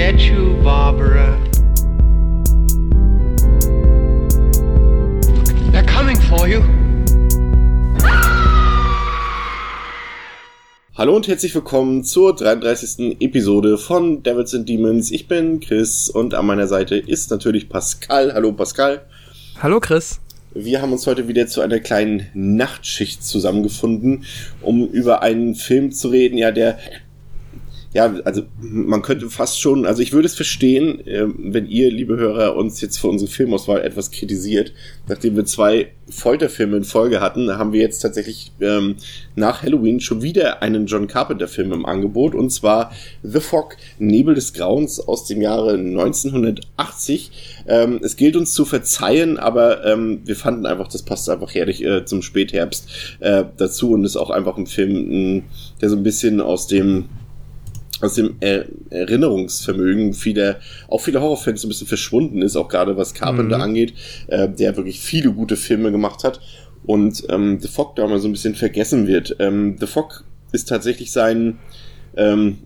get you, Barbara. They're coming for you. Hallo und herzlich willkommen zur 33. Episode von Devils and Demons. Ich bin Chris und an meiner Seite ist natürlich Pascal. Hallo Pascal. Hallo Chris. Wir haben uns heute wieder zu einer kleinen Nachtschicht zusammengefunden, um über einen Film zu reden, ja, der ja, also man könnte fast schon, also ich würde es verstehen, äh, wenn ihr, liebe Hörer, uns jetzt für unsere Filmauswahl etwas kritisiert. Nachdem wir zwei Folterfilme in Folge hatten, haben wir jetzt tatsächlich ähm, nach Halloween schon wieder einen John Carpenter-Film im Angebot, und zwar The Fog, Nebel des Grauens aus dem Jahre 1980. Ähm, es gilt uns zu verzeihen, aber ähm, wir fanden einfach, das passt einfach herrlich äh, zum Spätherbst äh, dazu und ist auch einfach ein Film, der so ein bisschen aus dem aus dem er Erinnerungsvermögen vieler, auch viele Horrorfans so ein bisschen verschwunden ist, auch gerade was Carpenter mhm. angeht, äh, der wirklich viele gute Filme gemacht hat und ähm, The Fog da mal so ein bisschen vergessen wird. Ähm, The Fog ist tatsächlich sein ähm,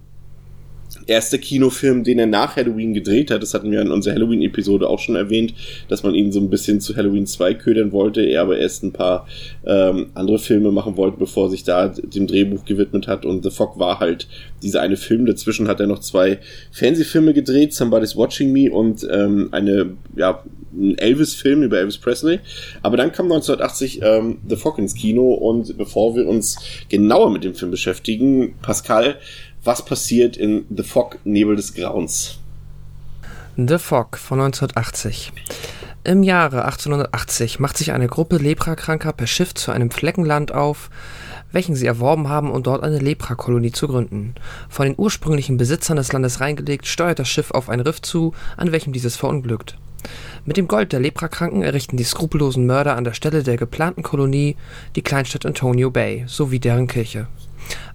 erster Kinofilm, den er nach Halloween gedreht hat. Das hatten wir in unserer Halloween-Episode auch schon erwähnt, dass man ihn so ein bisschen zu Halloween 2 ködern wollte, er aber erst ein paar ähm, andere Filme machen wollte, bevor er sich da dem Drehbuch gewidmet hat. Und The Fog war halt dieser eine Film. Dazwischen hat er noch zwei Fernsehfilme gedreht, Somebody's Watching Me und ähm, eine, ja, ein Elvis-Film über Elvis Presley. Aber dann kam 1980 ähm, The Fog ins Kino und bevor wir uns genauer mit dem Film beschäftigen, Pascal, was passiert in The Fog, Nebel des Grauens. The Fog von 1980. Im Jahre 1880 macht sich eine Gruppe Leprakranker per Schiff zu einem Fleckenland auf, welchen sie erworben haben, um dort eine Leprakolonie zu gründen. Von den ursprünglichen Besitzern des Landes reingelegt, steuert das Schiff auf ein Riff zu, an welchem dieses verunglückt. Mit dem Gold der Leprakranken errichten die skrupellosen Mörder an der Stelle der geplanten Kolonie die Kleinstadt Antonio Bay sowie deren Kirche.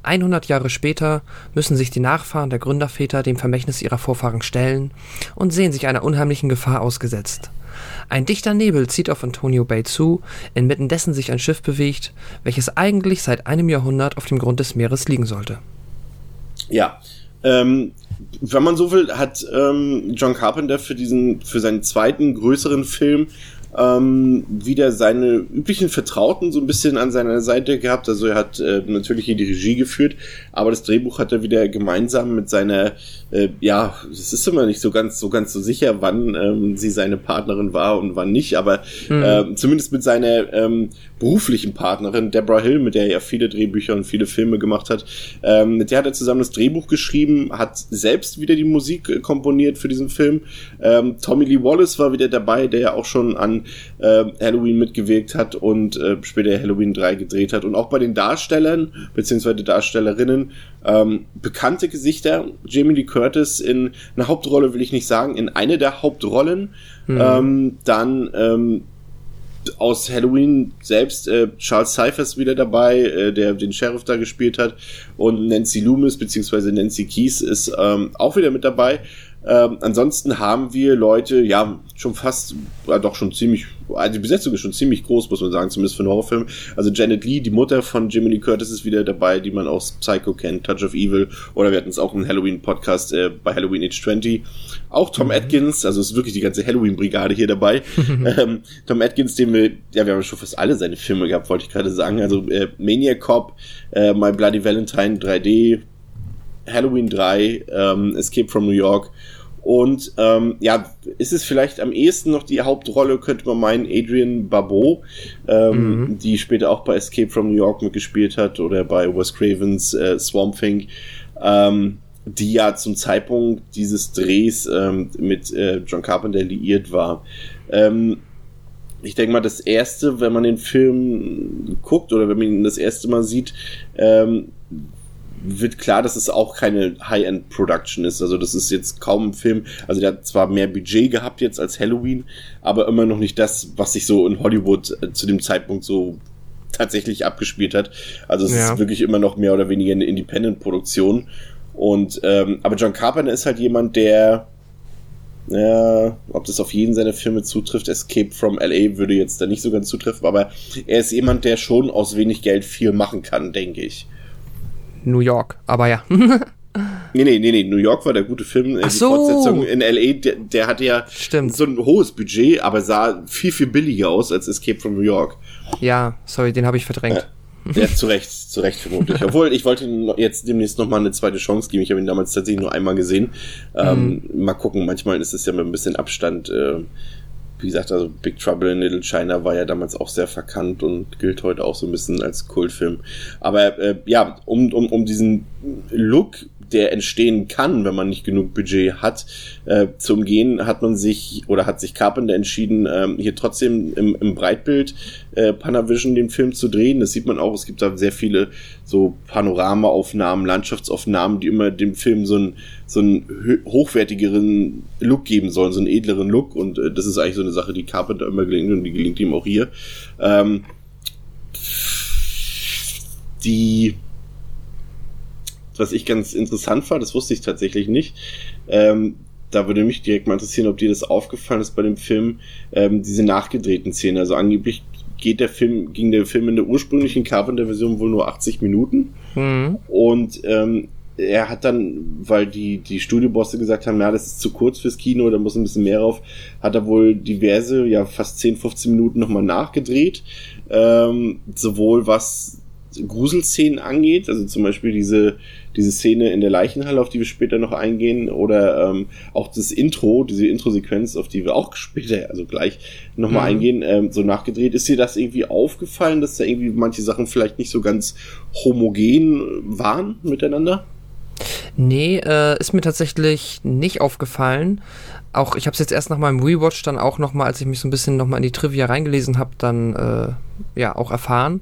100 Jahre später müssen sich die Nachfahren der Gründerväter dem Vermächtnis ihrer Vorfahren stellen und sehen sich einer unheimlichen Gefahr ausgesetzt. Ein dichter Nebel zieht auf Antonio Bay zu, inmitten dessen sich ein Schiff bewegt, welches eigentlich seit einem Jahrhundert auf dem Grund des Meeres liegen sollte. Ja, ähm, wenn man so will, hat ähm, John Carpenter für diesen, für seinen zweiten größeren Film ähm, wieder seine üblichen Vertrauten so ein bisschen an seiner Seite gehabt. Also er hat äh, natürlich hier die Regie geführt, aber das Drehbuch hat er wieder gemeinsam mit seiner, äh, ja, es ist immer nicht so ganz so ganz so sicher, wann ähm, sie seine Partnerin war und wann nicht, aber mhm. äh, zumindest mit seiner ähm, beruflichen Partnerin Deborah Hill, mit der er ja viele Drehbücher und viele Filme gemacht hat, ähm, mit der hat er zusammen das Drehbuch geschrieben, hat selbst wieder die Musik äh, komponiert für diesen Film. Ähm, Tommy Lee Wallace war wieder dabei, der ja auch schon an äh, Halloween mitgewirkt hat und äh, später Halloween 3 gedreht hat. Und auch bei den Darstellern beziehungsweise Darstellerinnen ähm, bekannte Gesichter. Jamie Lee Curtis in einer Hauptrolle will ich nicht sagen, in eine der Hauptrollen. Mhm. Dann ähm, aus Halloween selbst äh, Charles Cyphers wieder dabei, äh, der den Sheriff da gespielt hat und Nancy Loomis beziehungsweise Nancy Keys ist ähm, auch wieder mit dabei. Ähm, ansonsten haben wir Leute, ja, schon fast, ja, doch schon ziemlich, also die Besetzung ist schon ziemlich groß, muss man sagen, zumindest für einen Horrorfilm. Also Janet Lee, die Mutter von Jimmy Lee Curtis, ist wieder dabei, die man aus Psycho kennt, Touch of Evil, oder wir hatten es auch im Halloween-Podcast äh, bei Halloween Age 20. Auch Tom mhm. Atkins, also ist wirklich die ganze Halloween-Brigade hier dabei. ähm, Tom Atkins, den wir, ja, wir haben schon fast alle seine Filme gehabt, wollte ich gerade sagen. Also äh, Maniac Cop, äh, My Bloody Valentine 3D, Halloween 3, ähm, Escape from New York. Und ähm, ja, ist es vielleicht am ehesten noch die Hauptrolle, könnte man meinen, Adrian Barbeau, ähm, mhm. die später auch bei Escape from New York mitgespielt hat oder bei Wes Cravens äh, Swamp Thing, ähm, die ja zum Zeitpunkt dieses Drehs ähm, mit äh, John Carpenter liiert war. Ähm, ich denke mal, das erste, wenn man den Film guckt oder wenn man ihn das erste Mal sieht, ähm, wird klar, dass es auch keine High-End-Production ist. Also das ist jetzt kaum ein Film. Also der hat zwar mehr Budget gehabt jetzt als Halloween, aber immer noch nicht das, was sich so in Hollywood äh, zu dem Zeitpunkt so tatsächlich abgespielt hat. Also es ja. ist wirklich immer noch mehr oder weniger eine Independent-Produktion. Und ähm, aber John Carpenter ist halt jemand, der ja, ob das auf jeden seiner Filme zutrifft, Escape from LA würde jetzt da nicht so ganz zutreffen, aber er ist jemand, der schon aus wenig Geld viel machen kann, denke ich. New York, aber ja. Nee, nee, nee, nee, New York war der gute Film. Äh, Ach die so. Fortsetzung in L.A., der, der hatte ja Stimmt. so ein hohes Budget, aber sah viel, viel billiger aus als Escape from New York. Ja, sorry, den habe ich verdrängt. Ja, zu Recht, zu Recht vermutlich. Obwohl, ich wollte ihm jetzt demnächst noch mal eine zweite Chance geben. Ich habe ihn damals tatsächlich nur einmal gesehen. Ähm, Mal gucken, manchmal ist es ja mit ein bisschen Abstand. Äh, wie gesagt, also Big Trouble in Little China war ja damals auch sehr verkannt und gilt heute auch so ein bisschen als Kultfilm. Aber äh, ja, um, um, um diesen Look, der entstehen kann, wenn man nicht genug Budget hat, äh, zu umgehen, hat man sich oder hat sich Carpenter entschieden, ähm, hier trotzdem im, im Breitbild äh, Panavision den Film zu drehen. Das sieht man auch. Es gibt da sehr viele so Panoramaaufnahmen, Landschaftsaufnahmen, die immer dem Film so einen so einen hochwertigeren Look geben sollen, so einen edleren Look. Und äh, das ist eigentlich so eine Sache, die Carpenter immer gelingt und die gelingt ihm auch hier. Ähm, die was ich ganz interessant war, das wusste ich tatsächlich nicht. Ähm, da würde mich direkt mal interessieren, ob dir das aufgefallen ist bei dem Film, ähm, diese nachgedrehten Szenen. Also angeblich geht der Film, ging der Film in der ursprünglichen Carpenter-Version wohl nur 80 Minuten. Mhm. Und ähm, er hat dann, weil die, die Studiobosse gesagt haben, ja, das ist zu kurz fürs Kino, da muss ein bisschen mehr rauf, hat er wohl diverse, ja, fast 10, 15 Minuten nochmal nachgedreht. Ähm, sowohl was Gruselszenen angeht, also zum Beispiel diese, diese Szene in der Leichenhalle, auf die wir später noch eingehen, oder ähm, auch das Intro, diese Intro-Sequenz, auf die wir auch später, also gleich nochmal Mhm. eingehen, ähm, so nachgedreht. Ist dir das irgendwie aufgefallen, dass da irgendwie manche Sachen vielleicht nicht so ganz homogen waren miteinander? Nee, äh, ist mir tatsächlich nicht aufgefallen. Auch ich habe es jetzt erst nach meinem Rewatch dann auch nochmal, als ich mich so ein bisschen nochmal in die Trivia reingelesen habe, dann äh, ja auch erfahren.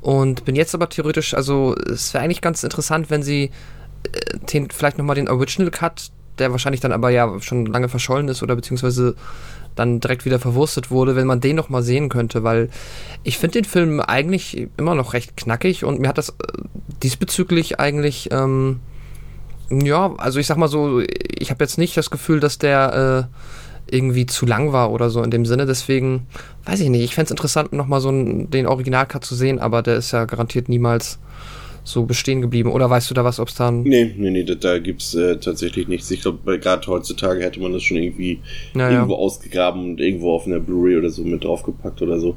Und bin jetzt aber theoretisch, also es wäre eigentlich ganz interessant, wenn sie äh, den, vielleicht nochmal den Original Cut, der wahrscheinlich dann aber ja schon lange verschollen ist oder beziehungsweise dann direkt wieder verwurstet wurde, wenn man den nochmal sehen könnte, weil ich finde den Film eigentlich immer noch recht knackig und mir hat das äh, diesbezüglich eigentlich ähm, ja, also ich sag mal so, ich habe jetzt nicht das Gefühl, dass der äh, irgendwie zu lang war oder so in dem Sinne. Deswegen weiß ich nicht. Ich fänd's interessant, nochmal so einen, den Originalcut zu sehen, aber der ist ja garantiert niemals so bestehen geblieben. Oder weißt du da was, ob es dann. Nee, nee, nee, da, da gibt's äh, tatsächlich nichts. Ich glaube, gerade heutzutage hätte man das schon irgendwie Naja. irgendwo ausgegraben und irgendwo auf einer Blu-ray oder so mit draufgepackt oder so.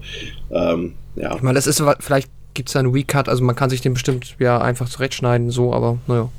Ähm, ja. Ich meine, das ist vielleicht gibt's da einen Recut, also man kann sich den bestimmt ja einfach zurechtschneiden, so, aber naja.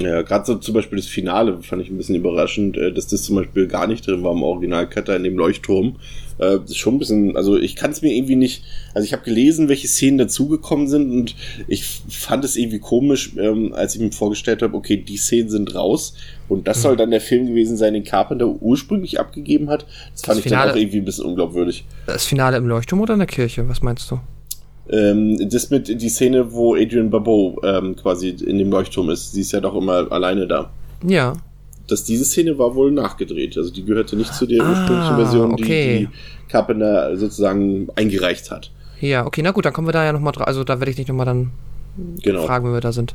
Ja, gerade so zum Beispiel das Finale fand ich ein bisschen überraschend, äh, dass das zum Beispiel gar nicht drin war im Original-Cutter in dem Leuchtturm. Äh, Das ist schon ein bisschen, also ich kann es mir irgendwie nicht, also ich habe gelesen, welche Szenen dazugekommen sind und ich fand es irgendwie komisch, ähm, als ich mir vorgestellt habe, okay, die Szenen sind raus und das soll dann der Film gewesen sein, den Carpenter ursprünglich abgegeben hat. Das fand ich dann Finale- auch irgendwie ein bisschen unglaubwürdig. Das Finale im Leuchtturm oder in der Kirche? Was meinst du? Ähm, das mit die Szene, wo Adrian Barbeau ähm, quasi in dem Leuchtturm ist, sie ist ja doch immer alleine da. Ja. dass diese Szene war wohl nachgedreht. Also die gehörte nicht zu der Ah, ursprünglichen Version, die, okay. die Carpenter sozusagen eingereicht hat. Ja, okay, na gut, dann kommen wir da ja nochmal drauf. Also da werde ich dich nochmal dann Genau. fragen, wenn wir da sind.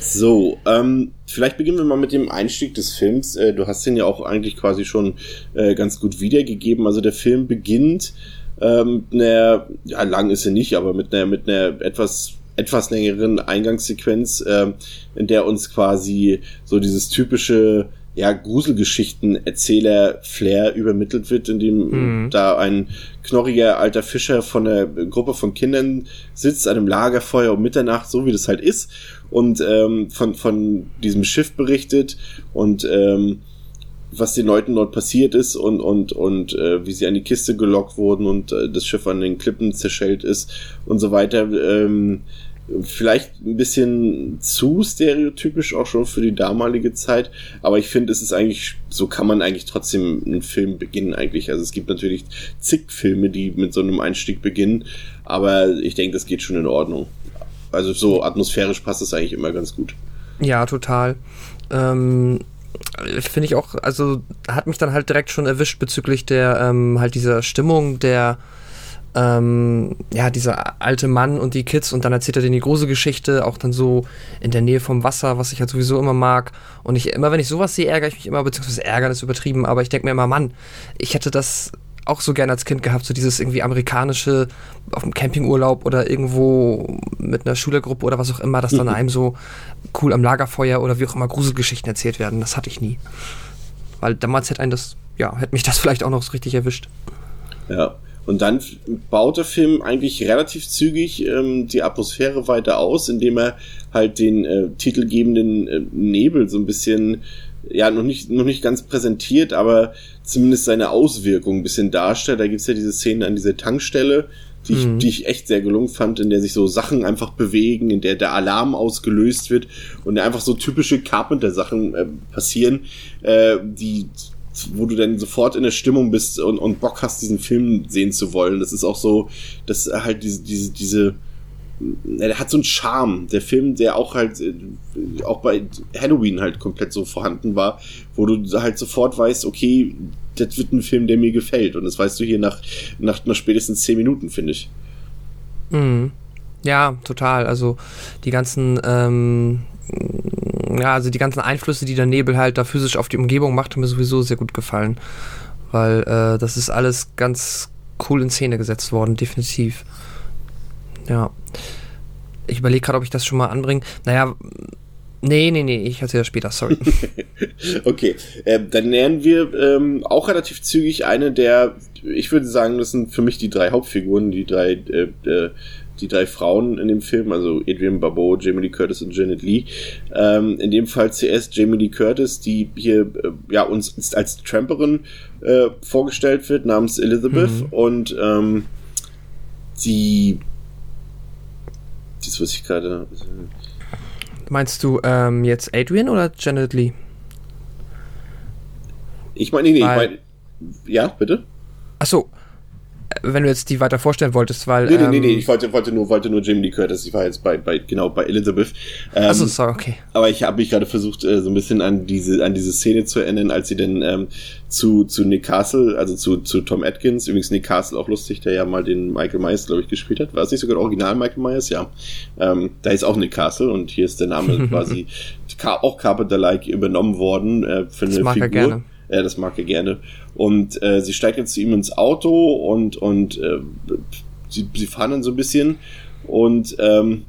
So, ähm, vielleicht beginnen wir mal mit dem Einstieg des Films. Äh, du hast den ja auch eigentlich quasi schon äh, ganz gut wiedergegeben. Also der Film beginnt ähm, mit einer, ja, lang ist er nicht, aber mit einer, mit einer etwas etwas längeren Eingangssequenz, ähm, in der uns quasi so dieses typische ja, Gruselgeschichten-Erzähler-Flair übermittelt wird, in dem Mhm. da ein knorriger alter Fischer von einer Gruppe von Kindern sitzt, an einem Lagerfeuer um Mitternacht, so wie das halt ist, und ähm, von, von diesem Schiff berichtet und ähm, was den Leuten dort passiert ist und, und, und äh, wie sie an die Kiste gelockt wurden und äh, das Schiff an den Klippen zerschellt ist und so weiter. Ähm, vielleicht ein bisschen zu stereotypisch auch schon für die damalige Zeit, aber ich finde, es ist eigentlich, so kann man eigentlich trotzdem einen Film beginnen eigentlich. Also es gibt natürlich zig Filme, die mit so einem Einstieg beginnen, aber ich denke, das geht schon in Ordnung. Also so atmosphärisch passt es eigentlich immer ganz gut. Ja, total. Ähm, Finde ich auch, also hat mich dann halt direkt schon erwischt bezüglich der, ähm, halt dieser Stimmung der, ähm, ja, dieser alte Mann und die Kids und dann erzählt er denen die große Geschichte, auch dann so in der Nähe vom Wasser, was ich halt sowieso immer mag. Und ich immer, wenn ich sowas sehe, ärgere ich mich immer, beziehungsweise ärgern ist übertrieben, aber ich denke mir immer, Mann, ich hätte das auch so gerne als Kind gehabt, so dieses irgendwie amerikanische auf dem Campingurlaub oder irgendwo mit einer Schülergruppe oder was auch immer, dass dann einem so cool am Lagerfeuer oder wie auch immer Gruselgeschichten erzählt werden. Das hatte ich nie. Weil damals hätte einen das, ja, hätte mich das vielleicht auch noch so richtig erwischt. Ja. Und dann baut der Film eigentlich relativ zügig ähm, die Atmosphäre weiter aus, indem er halt den äh, titelgebenden äh, Nebel so ein bisschen, ja, noch nicht, noch nicht ganz präsentiert, aber zumindest seine Auswirkungen ein bisschen darstellt. Da gibt's ja diese Szene an dieser Tankstelle, die ich, mhm. die ich echt sehr gelungen fand, in der sich so Sachen einfach bewegen, in der der Alarm ausgelöst wird und einfach so typische Carpenter-Sachen äh, passieren, äh, die wo du dann sofort in der Stimmung bist und, und Bock hast, diesen Film sehen zu wollen. Das ist auch so, dass halt diese, diese, diese, er hat so einen Charme, der Film, der auch halt, äh, auch bei Halloween halt komplett so vorhanden war, wo du halt sofort weißt, okay, das wird ein Film, der mir gefällt. Und das weißt du hier nach, nach, nach spätestens zehn Minuten, finde ich. Mhm. Ja, total. Also die ganzen, ähm, ja, also die ganzen Einflüsse, die der Nebel halt da physisch auf die Umgebung macht, haben mir sowieso sehr gut gefallen. Weil äh, das ist alles ganz cool in Szene gesetzt worden, definitiv. Ja. Ich überlege gerade, ob ich das schon mal anbringe. Naja, nee, nee, nee, ich erzähle das später, sorry. okay, äh, dann nähern wir ähm, auch relativ zügig eine der, ich würde sagen, das sind für mich die drei Hauptfiguren, die drei äh, äh, die drei Frauen in dem Film, also Adrian Barbeau, Jamie Lee Curtis und Janet Lee. Ähm, in dem Fall zuerst Jamie Lee Curtis, die hier äh, ja uns als Tramperin äh, vorgestellt wird, namens Elizabeth mhm. und ähm, die das weiß ich gerade. Meinst du ähm, jetzt Adrian oder Janet Lee? Ich meine, nee, nee, ich meine, ja, bitte? Achso, wenn du jetzt die weiter vorstellen wolltest, weil. Nee, nee, ähm, nee, nee, ich wollte, wollte nur, wollte nur Jamie Lee Curtis, ich war jetzt bei, bei, genau, bei Elizabeth. Ähm, Achso, sorry, okay. Aber ich habe mich gerade versucht, äh, so ein bisschen an diese, an diese Szene zu erinnern, als sie denn ähm, zu, zu Nick Castle, also zu, zu Tom Atkins, übrigens Nick Castle auch lustig, der ja mal den Michael Myers, glaube ich, gespielt hat. War es nicht sogar der Original Michael Myers? Ja. Ähm, da ist auch Nick Castle und hier ist der Name quasi auch Carpenter-like übernommen worden äh, für eine das mag Figur. Er gerne. Ja, das mag er gerne. Und äh, sie steigt jetzt zu ihm ins Auto und, und äh, sie, sie fahren dann so ein bisschen. Und ähm,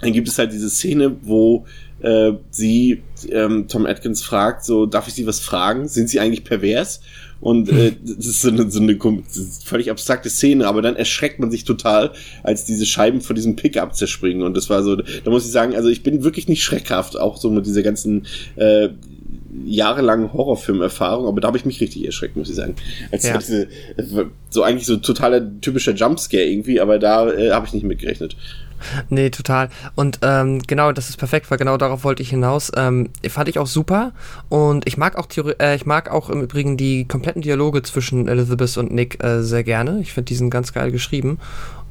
dann gibt es halt diese Szene, wo äh, sie ähm, Tom Atkins fragt, so, darf ich Sie was fragen? Sind Sie eigentlich pervers? Und äh, das ist so eine, so eine völlig abstrakte Szene, aber dann erschreckt man sich total, als diese Scheiben von diesem Pickup zerspringen. Und das war so, da muss ich sagen, also ich bin wirklich nicht schreckhaft, auch so mit dieser ganzen äh, jahrelangen Horrorfilmerfahrung, aber da habe ich mich richtig erschreckt, muss ich sagen. Als ja. diese, so eigentlich so totaler typischer Jumpscare irgendwie, aber da äh, habe ich nicht mitgerechnet. Nee, total. Und ähm, genau, das ist perfekt, weil genau darauf wollte ich hinaus. Ähm, fand ich auch super. Und ich mag auch Theori äh, ich mag auch im Übrigen die kompletten Dialoge zwischen Elizabeth und Nick äh, sehr gerne. Ich finde, die sind ganz geil geschrieben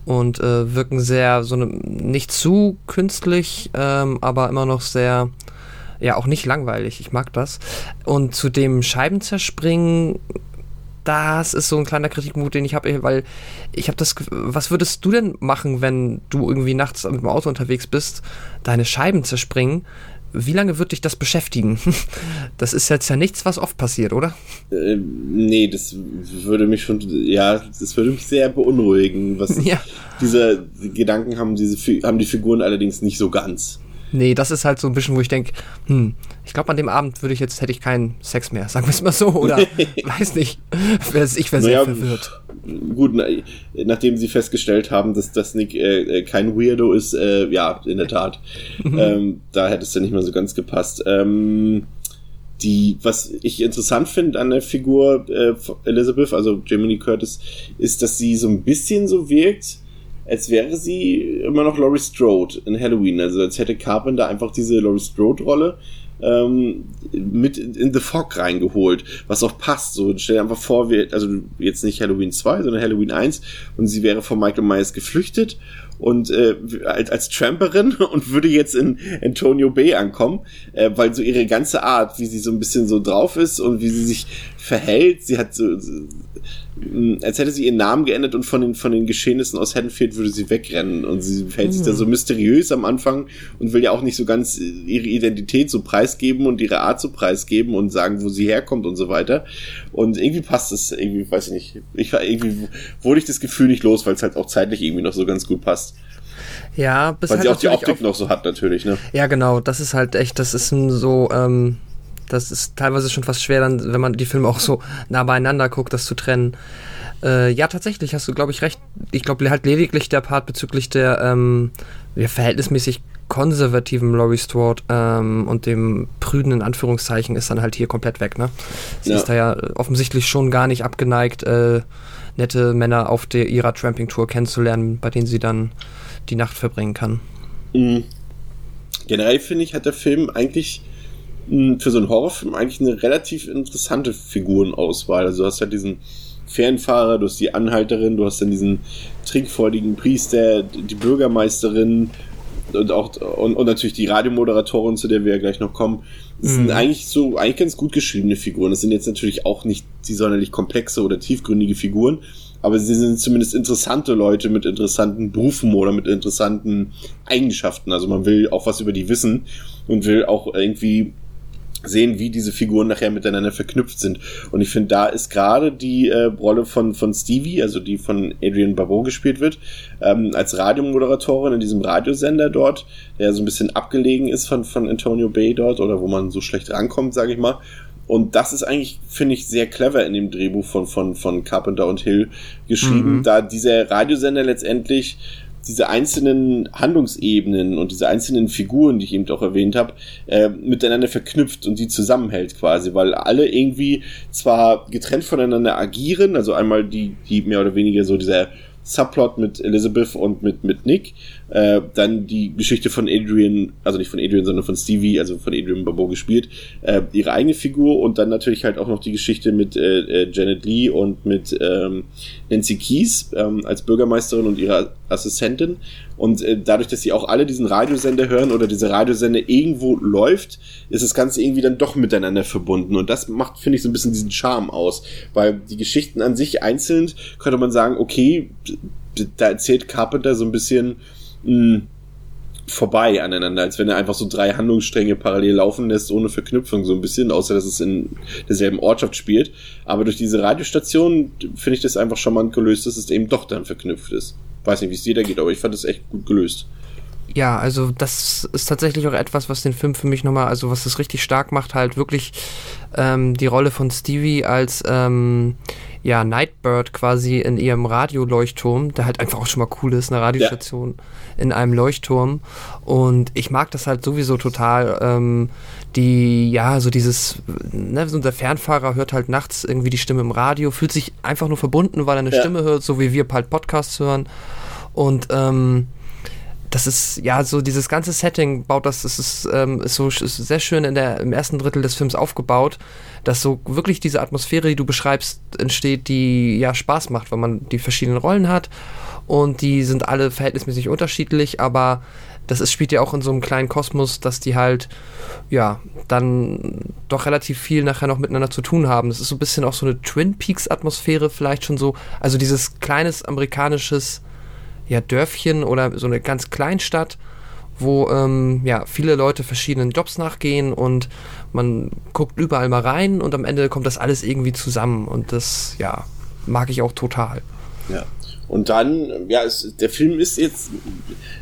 und äh, wirken sehr so ne, nicht zu künstlich, ähm, aber immer noch sehr ja auch nicht langweilig. Ich mag das. Und zu dem Scheibenzerspringen, das ist so ein kleiner Kritikpunkt, den ich habe, weil ich habe das. Was würdest du denn machen, wenn du irgendwie nachts mit dem Auto unterwegs bist, deine Scheiben zerspringen? Wie lange wird dich das beschäftigen? Das ist jetzt ja nichts, was oft passiert, oder? Äh, nee, das würde mich schon, ja, das würde mich sehr beunruhigen. Was ja. diese die Gedanken haben, diese haben die Figuren allerdings nicht so ganz. Nee, das ist halt so ein bisschen, wo ich denke, hm, ich glaube, an dem Abend würde ich jetzt, hätte ich keinen Sex mehr, sagen wir es mal so, oder weiß nicht. Ich wäre sehr naja, verwirrt. Gut, na, nachdem sie festgestellt haben, dass das Nick äh, kein Weirdo ist, äh, ja, in der Tat. Mhm. ähm, da hätte es ja nicht mehr so ganz gepasst. Ähm, die, was ich interessant finde an der Figur äh, Elizabeth, also Jamie Curtis, ist, dass sie so ein bisschen so wirkt, als wäre sie immer noch Laurie Strode in Halloween. Also als hätte Carpenter einfach diese Laurie Strode-Rolle ähm, mit in The Fog reingeholt, was auch passt. So, stell dir einfach vor, wir, also jetzt nicht Halloween 2, sondern Halloween 1 und sie wäre von Michael Myers geflüchtet und äh, als, als Tramperin und würde jetzt in Antonio Bay ankommen, äh, weil so ihre ganze Art, wie sie so ein bisschen so drauf ist und wie sie sich verhält, sie hat so, so als hätte sie ihren Namen geändert und von den, von den Geschehnissen aus Haddonfield würde sie wegrennen. Und sie verhält sich da so mysteriös am Anfang und will ja auch nicht so ganz ihre Identität so preisgeben und ihre Art so preisgeben und sagen, wo sie herkommt und so weiter. Und irgendwie passt es, irgendwie, weiß ich nicht. Ich war irgendwie, wurde ich das Gefühl nicht los, weil es halt auch zeitlich irgendwie noch so ganz gut passt. Ja, bis Weil halt sie auch die Optik noch so hat, natürlich, ne? Ja, genau, das ist halt echt, das ist so, ähm, das ist teilweise schon fast schwer, dann, wenn man die Filme auch so nah beieinander guckt, das zu trennen. Äh, ja, tatsächlich hast du, glaube ich, recht. Ich glaube halt lediglich der Part bezüglich der, ähm, der verhältnismäßig konservativen Laurie Strode ähm, und dem prüden in Anführungszeichen ist dann halt hier komplett weg, ne? Sie Ja. ist da ja offensichtlich schon gar nicht abgeneigt, äh, nette Männer auf der, ihrer Tramping-Tour kennenzulernen, bei denen sie dann die Nacht verbringen kann. Mhm. Generell finde ich, hat der Film eigentlich mh, für so einen Horrorfilm eigentlich eine relativ interessante Figurenauswahl. Also du hast halt diesen Fernfahrer, du hast die Anhalterin, du hast dann diesen trinkfreudigen Priester, die Bürgermeisterin und auch und, und natürlich die Radiomoderatorin, zu der wir ja gleich noch kommen. Das sind Mhm. eigentlich so eigentlich ganz gut geschriebene Figuren. Das sind jetzt natürlich auch nicht die sonderlich komplexe oder tiefgründige Figuren, aber sie sind zumindest interessante Leute mit interessanten Berufen oder mit interessanten Eigenschaften. Also man will auch was über die wissen und will auch irgendwie sehen, wie diese Figuren nachher miteinander verknüpft sind. Und ich finde, da ist gerade die äh, Rolle von, von Stevie, also die von Adrian Barbeau gespielt wird, ähm, als Radiomoderatorin in diesem Radiosender dort, der so ein bisschen abgelegen ist von, von Antonio Bay dort oder wo man so schlecht rankommt, sage ich mal. Und das ist eigentlich, finde ich, sehr clever in dem Drehbuch von, von, von Carpenter und Hill geschrieben, Mhm. da dieser Radiosender letztendlich diese einzelnen Handlungsebenen und diese einzelnen Figuren, die ich eben auch erwähnt habe, äh, miteinander verknüpft und die zusammenhält quasi, weil alle irgendwie zwar getrennt voneinander agieren, also einmal die, die mehr oder weniger so dieser Subplot mit Elizabeth und mit, mit Nick, äh, dann die Geschichte von Adrian, also nicht von Adrian, sondern von Stevie, also von Adrian Barbeau gespielt, äh, ihre eigene Figur und dann natürlich halt auch noch die Geschichte mit äh, äh, Janet Lee und mit ähm, Nancy Keys ähm, als Bürgermeisterin und ihrer Assistentin. Und äh, dadurch, dass sie auch alle diesen Radiosender hören oder dieser Radiosender irgendwo läuft, ist das Ganze irgendwie dann doch miteinander verbunden. Und das macht, finde ich, so ein bisschen diesen Charme aus. Weil die Geschichten an sich einzeln könnte man sagen, okay, da erzählt Carpenter so ein bisschen mh, vorbei aneinander, als wenn er einfach so drei Handlungsstränge parallel laufen lässt, ohne Verknüpfung so ein bisschen, außer dass es in derselben Ortschaft spielt. Aber durch diese Radiostation finde ich das einfach charmant gelöst, dass es eben doch dann verknüpft ist. Weiß nicht, wie es dir da geht, aber ich fand es echt gut gelöst. Ja, also das ist tatsächlich auch etwas, was den Film für mich nochmal, also was es richtig stark macht, halt wirklich ähm, die Rolle von Stevie als ähm, ja, Nightbird quasi in ihrem Radioleuchtturm, der halt einfach auch schon mal cool ist, eine Radiostation in einem Leuchtturm. Und ich mag das halt sowieso total. Ähm, die, ja, so dieses, ne, so der Fernfahrer hört halt nachts irgendwie die Stimme im Radio, fühlt sich einfach nur verbunden, weil er eine Ja. Stimme hört, so wie wir halt Podcasts hören. Und ähm, das ist, ja, so dieses ganze Setting baut das, das ist, ähm, ist so ist sehr schön in der, im ersten Drittel des Films aufgebaut, dass so wirklich diese Atmosphäre, die du beschreibst, entsteht, die ja Spaß macht, weil man die verschiedenen Rollen hat und die sind alle verhältnismäßig unterschiedlich, aber das ist, spielt ja auch in so einem kleinen Kosmos, dass die halt, ja, dann doch relativ viel nachher noch miteinander zu tun haben. Das ist so ein bisschen auch so eine Twin Peaks-Atmosphäre, vielleicht schon so, also dieses kleines amerikanisches ja, Dörfchen oder so eine ganz Kleinstadt, wo ähm, ja, viele Leute verschiedenen Jobs nachgehen und man guckt überall mal rein und am Ende kommt das alles irgendwie zusammen und das, ja, mag ich auch total. Ja. Und dann, ja, es, der Film ist jetzt,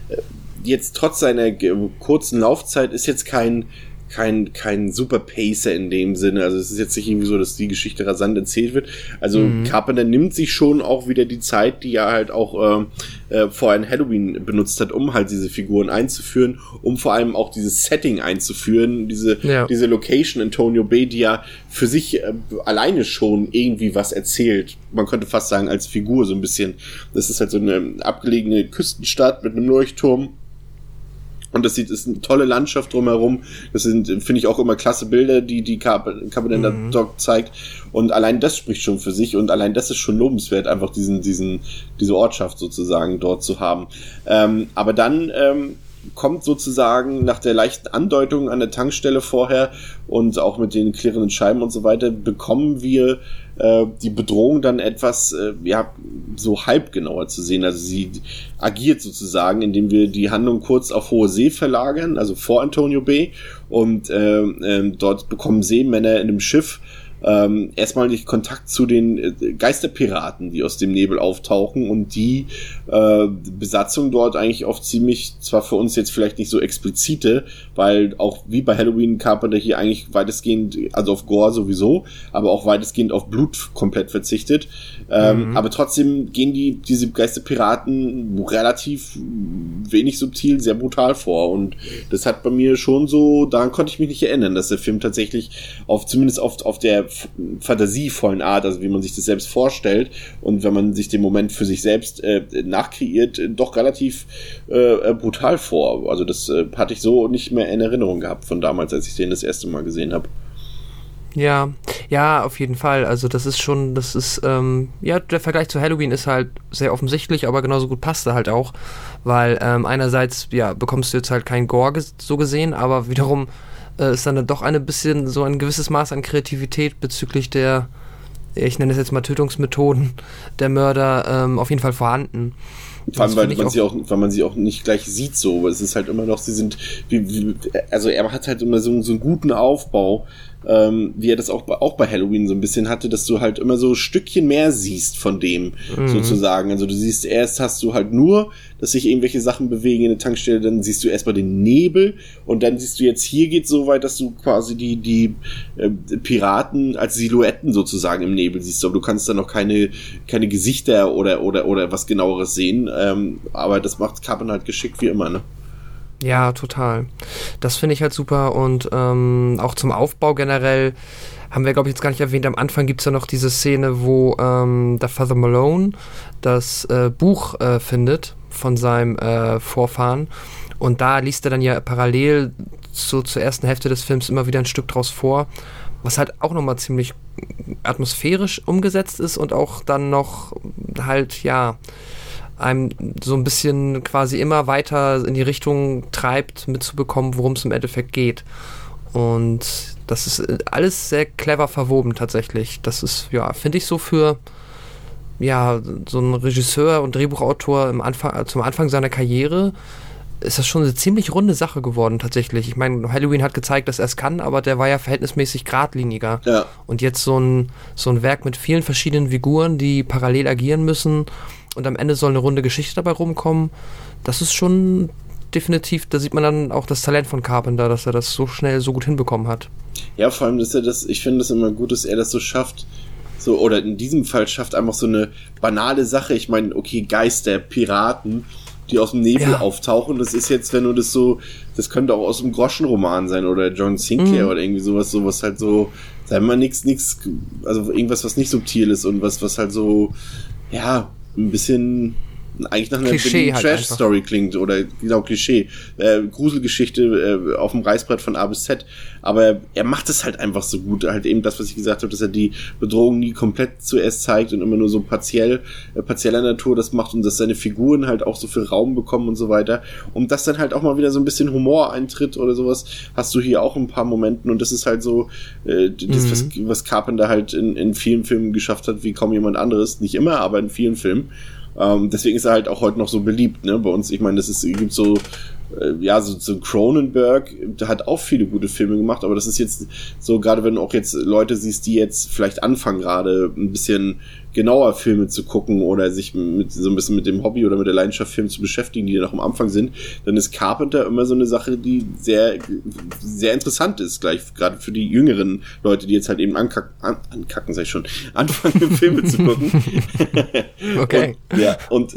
äh, jetzt trotz seiner kurzen Laufzeit, ist jetzt kein, kein, kein super Pacer in dem Sinne. Also es ist jetzt nicht irgendwie so, dass die Geschichte rasant erzählt wird. Also Mhm. Carpenter nimmt sich schon auch wieder die Zeit, die er halt auch äh, äh, vor ein Halloween benutzt hat, um halt diese Figuren einzuführen, um vor allem auch dieses Setting einzuführen, diese, Ja. diese Location Antonio Bay, die ja für sich äh, alleine schon irgendwie was erzählt. Man könnte fast sagen, als Figur so ein bisschen. Das ist halt so eine abgelegene Küstenstadt mit einem Leuchtturm. Und das sieht, ist eine tolle Landschaft drumherum. Das sind, finde ich, auch immer klasse Bilder, die die Carpenter mhm. Dog zeigt. Und allein das spricht schon für sich und allein das ist schon lobenswert, einfach diesen, diesen, diese Ortschaft sozusagen dort zu haben. Ähm, aber dann ähm, kommt sozusagen nach der leichten Andeutung an der Tankstelle vorher und auch mit den klirrenden Scheiben und so weiter, bekommen wir äh, die Bedrohung dann etwas, äh, ja, so halb genauer zu sehen. Also sie agiert sozusagen, indem wir die Handlung kurz auf hohe See verlagern, also vor Antonio Bay und äh, äh, dort bekommen Seemänner in einem Schiff ähm, erstmal nicht Kontakt zu den äh, Geisterpiraten, die aus dem Nebel auftauchen und die äh, Besatzung dort eigentlich oft ziemlich, zwar für uns jetzt vielleicht nicht so explizite, weil auch wie bei Halloween Carpenter hier eigentlich weitestgehend, also auf Gore sowieso, aber auch weitestgehend auf Blut komplett verzichtet. Ähm, mhm. Aber trotzdem gehen die, diese Geisterpiraten relativ wenig subtil, sehr brutal vor. Und das hat bei mir schon so, daran konnte ich mich nicht erinnern, dass der Film tatsächlich auf, zumindest oft auf der fantasievollen Art, also wie man sich das selbst vorstellt und wenn man sich den Moment für sich selbst äh, nachkreiert, äh, doch relativ äh, brutal vor. Also das äh, hatte ich so nicht mehr in Erinnerung gehabt von damals, als ich den das erste Mal gesehen habe. Ja, ja, auf jeden Fall. Also das ist schon, das ist, ähm, ja, der Vergleich zu Halloween ist halt sehr offensichtlich, aber genauso gut passt er halt auch, weil ähm, einerseits, ja, bekommst du jetzt halt kein Gore so gesehen, aber wiederum äh, ist dann doch ein bisschen so ein gewisses Maß an Kreativität bezüglich der, ich nenne es jetzt mal Tötungsmethoden der Mörder ähm, auf jeden Fall vorhanden. Vor allem, weil man, sie auch, weil man sie auch nicht gleich sieht so. weil Es ist halt immer noch, sie sind, wie, wie, also er hat halt immer so, so einen guten Aufbau, ähm, wie er das auch bei, auch bei Halloween so ein bisschen hatte, dass du halt immer so ein Stückchen mehr siehst von dem mhm. sozusagen. Also du siehst erst hast du halt nur, dass sich irgendwelche Sachen bewegen in der Tankstelle, dann siehst du erstmal den Nebel und dann siehst du jetzt hier geht so weit, dass du quasi die die äh, Piraten als Silhouetten sozusagen im Nebel siehst, aber du kannst da noch keine keine Gesichter oder oder oder was genaueres sehen. Ähm, aber das macht Carpen halt geschickt wie immer, ne? Ja, total. Das finde ich halt super und ähm, auch zum Aufbau generell haben wir, glaube ich, jetzt gar nicht erwähnt. Am Anfang gibt es ja noch diese Szene, wo ähm, der Father Malone das äh, Buch äh, findet von seinem äh, Vorfahren. Und da liest er dann ja parallel so zur ersten Hälfte des Films immer wieder ein Stück draus vor, was halt auch nochmal ziemlich atmosphärisch umgesetzt ist und auch dann noch halt, ja, einem so ein bisschen quasi immer weiter in die Richtung treibt, mitzubekommen, worum es im Endeffekt geht. Und das ist alles sehr clever verwoben tatsächlich. Das ist, ja, finde ich so für ja, so ein Regisseur und Drehbuchautor im Anfang, zum Anfang seiner Karriere ist das schon eine ziemlich runde Sache geworden tatsächlich. Ich meine, Halloween hat gezeigt, dass er es kann, aber der war ja verhältnismäßig geradliniger. Ja. Und jetzt so ein, so ein Werk mit vielen verschiedenen Figuren, die parallel agieren müssen und am Ende soll eine runde Geschichte dabei rumkommen. Das ist schon definitiv, da sieht man dann auch das Talent von Carpenter, dass er das so schnell so gut hinbekommen hat. Ja, vor allem, dass er das, ich finde es immer gut, dass er das so schafft, so, oder in diesem Fall schafft einfach so eine banale Sache. Ich meine, okay, Geister, Piraten, die aus dem Nebel ja. auftauchen. Das ist jetzt, wenn du das so, das könnte auch aus einem Groschenroman sein oder John Sinclair mhm. oder irgendwie sowas, sowas halt so, sagen wir mal, nix, nix, also irgendwas, was nicht subtil ist und was, was halt so, ja, ein bisschen eigentlich nach einer Klischee halt Trash-Story klingt oder genau Klischee. Äh, Gruselgeschichte äh, auf dem Reißbrett von A bis Z. Aber er macht es halt einfach so gut. Halt eben das, was ich gesagt habe, dass er die Bedrohung nie komplett zuerst zeigt und immer nur so partiell, äh, partieller Natur das macht und dass seine Figuren halt auch so viel Raum bekommen und so weiter. Und dass dann halt auch mal wieder so ein bisschen Humor eintritt oder sowas, hast du hier auch ein paar Momenten und das ist halt so äh, das, mhm. was, was Carpenter halt in, in vielen Filmen geschafft hat, wie kaum jemand anderes. Nicht immer, aber in vielen Filmen. Ähm, deswegen ist er halt auch heute noch so beliebt, ne? Bei uns, ich meine, das ist, gibt so, äh, ja, so, so Cronenberg, der hat auch viele gute Filme gemacht, aber das ist jetzt so, gerade wenn du auch jetzt Leute siehst, die jetzt vielleicht anfangen gerade ein bisschen genauer Filme zu gucken oder sich mit so ein bisschen mit dem Hobby oder mit der Leidenschaft Film zu beschäftigen, die noch am Anfang sind, dann ist Carpenter immer so eine Sache, die sehr, sehr interessant ist, gleich gerade für die jüngeren Leute, die jetzt halt eben ankacken, an, ankacken, sag ich schon, anfangen, Filme zu gucken. okay. Und, ja, und,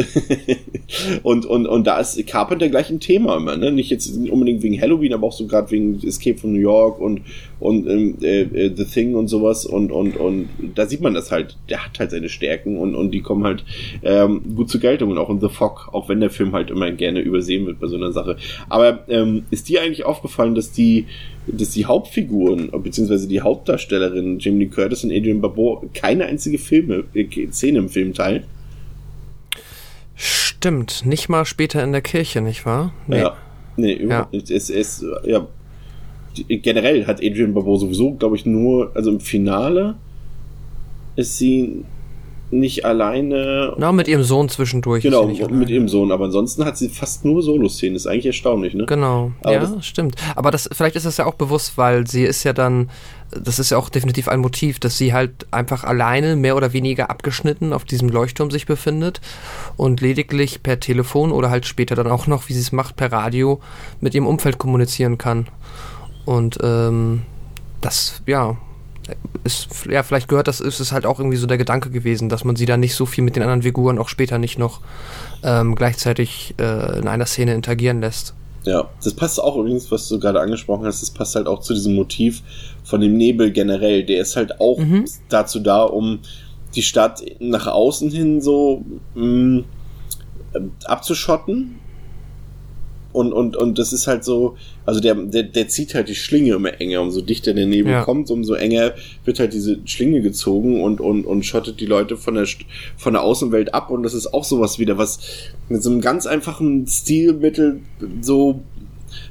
und, und, und da ist Carpenter gleich ein Thema immer, ne? Nicht jetzt unbedingt wegen Halloween, aber auch so gerade wegen Escape from New York und, und ähm, äh, äh, The Thing und sowas und, und, und da sieht man das halt, der hat halt seine Stärken und, und die kommen halt ähm, gut zur Geltung und auch in The Fog, auch wenn der Film halt immer gerne übersehen wird bei so einer Sache. Aber ähm, ist dir eigentlich aufgefallen, dass die, dass die Hauptfiguren, beziehungsweise die Hauptdarstellerin Jamie Lee Curtis und Adrian Barbeau keine einzige Filme, äh, Szene im Film teilen? Stimmt, nicht mal später in der Kirche, nicht wahr? Nee. Ja. Nee, überhaupt ja. nicht. Es, es, ja, generell hat Adrian Barbeau sowieso, glaube ich, nur, also im Finale ist sie nicht alleine. Na, mit ihrem Sohn zwischendurch. Genau, mit ihrem Sohn, aber ansonsten hat sie fast nur Solo-Szenen. Ist eigentlich erstaunlich, ne? Genau, aber ja, das stimmt. Aber das, vielleicht ist das ja auch bewusst, weil sie ist ja dann, das ist ja auch definitiv ein Motiv, dass sie halt einfach alleine, mehr oder weniger abgeschnitten auf diesem Leuchtturm sich befindet und lediglich per Telefon oder halt später dann auch noch, wie sie es macht, per Radio mit ihrem Umfeld kommunizieren kann. Und ähm, das, ja, ist, ja, vielleicht gehört das, ist es halt auch irgendwie so der Gedanke gewesen, dass man sie dann nicht so viel mit den anderen Figuren auch später nicht noch ähm, gleichzeitig äh, in einer Szene interagieren lässt. Ja, das passt auch übrigens, was du gerade angesprochen hast, das passt halt auch zu diesem Motiv von dem Nebel generell. Der ist halt auch mhm. dazu da, um die Stadt nach außen hin so mh, mm, abzuschotten und, und, und das ist halt so, also der, der, der zieht halt die Schlinge immer enger. Umso dichter der Nebel ja. kommt, umso enger wird halt diese Schlinge gezogen und, und, und schottet die Leute von der, von der Außenwelt ab. Und das ist auch sowas wieder, was mit so einem ganz einfachen Stilmittel so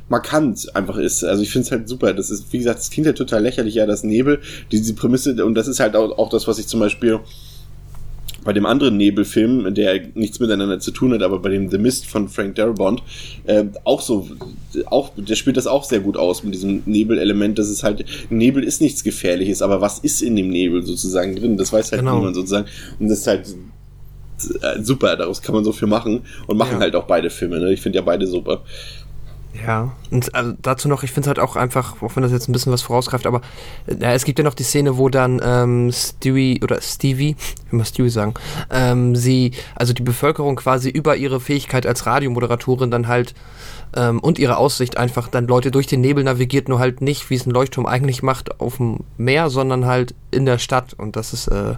markant einfach ist. Also ich finde es halt super. Das ist, wie gesagt, es klingt halt total lächerlich, ja, das Nebel, diese Prämisse, und das ist halt auch, auch das, was ich zum Beispiel bei dem anderen Nebelfilm, der nichts miteinander zu tun hat, aber bei dem The Mist von Frank Darabont, äh, auch so, auch, der spielt das auch sehr gut aus mit diesem Nebelelement, dass es halt, Nebel ist nichts Gefährliches, aber was ist in dem Nebel sozusagen drin? Das weiß halt genau. niemand sozusagen. Und das ist halt äh, super, daraus kann man so viel machen und machen ja. halt auch beide Filme, ne? Ich finde ja beide super. Ja, und also dazu noch, ich finde es halt auch einfach, auch wenn das jetzt ein bisschen was vorausgreift, aber ja, es gibt ja noch die Szene, wo dann ähm, Stewie oder Stevie, wie man Stewie sagen, ähm, sie, also die Bevölkerung quasi über ihre Fähigkeit als Radiomoderatorin dann halt ähm, und ihre Aussicht einfach dann Leute durch den Nebel navigiert, nur halt nicht, wie es ein Leuchtturm eigentlich macht, auf dem Meer, sondern halt in der Stadt. Und das ist, äh,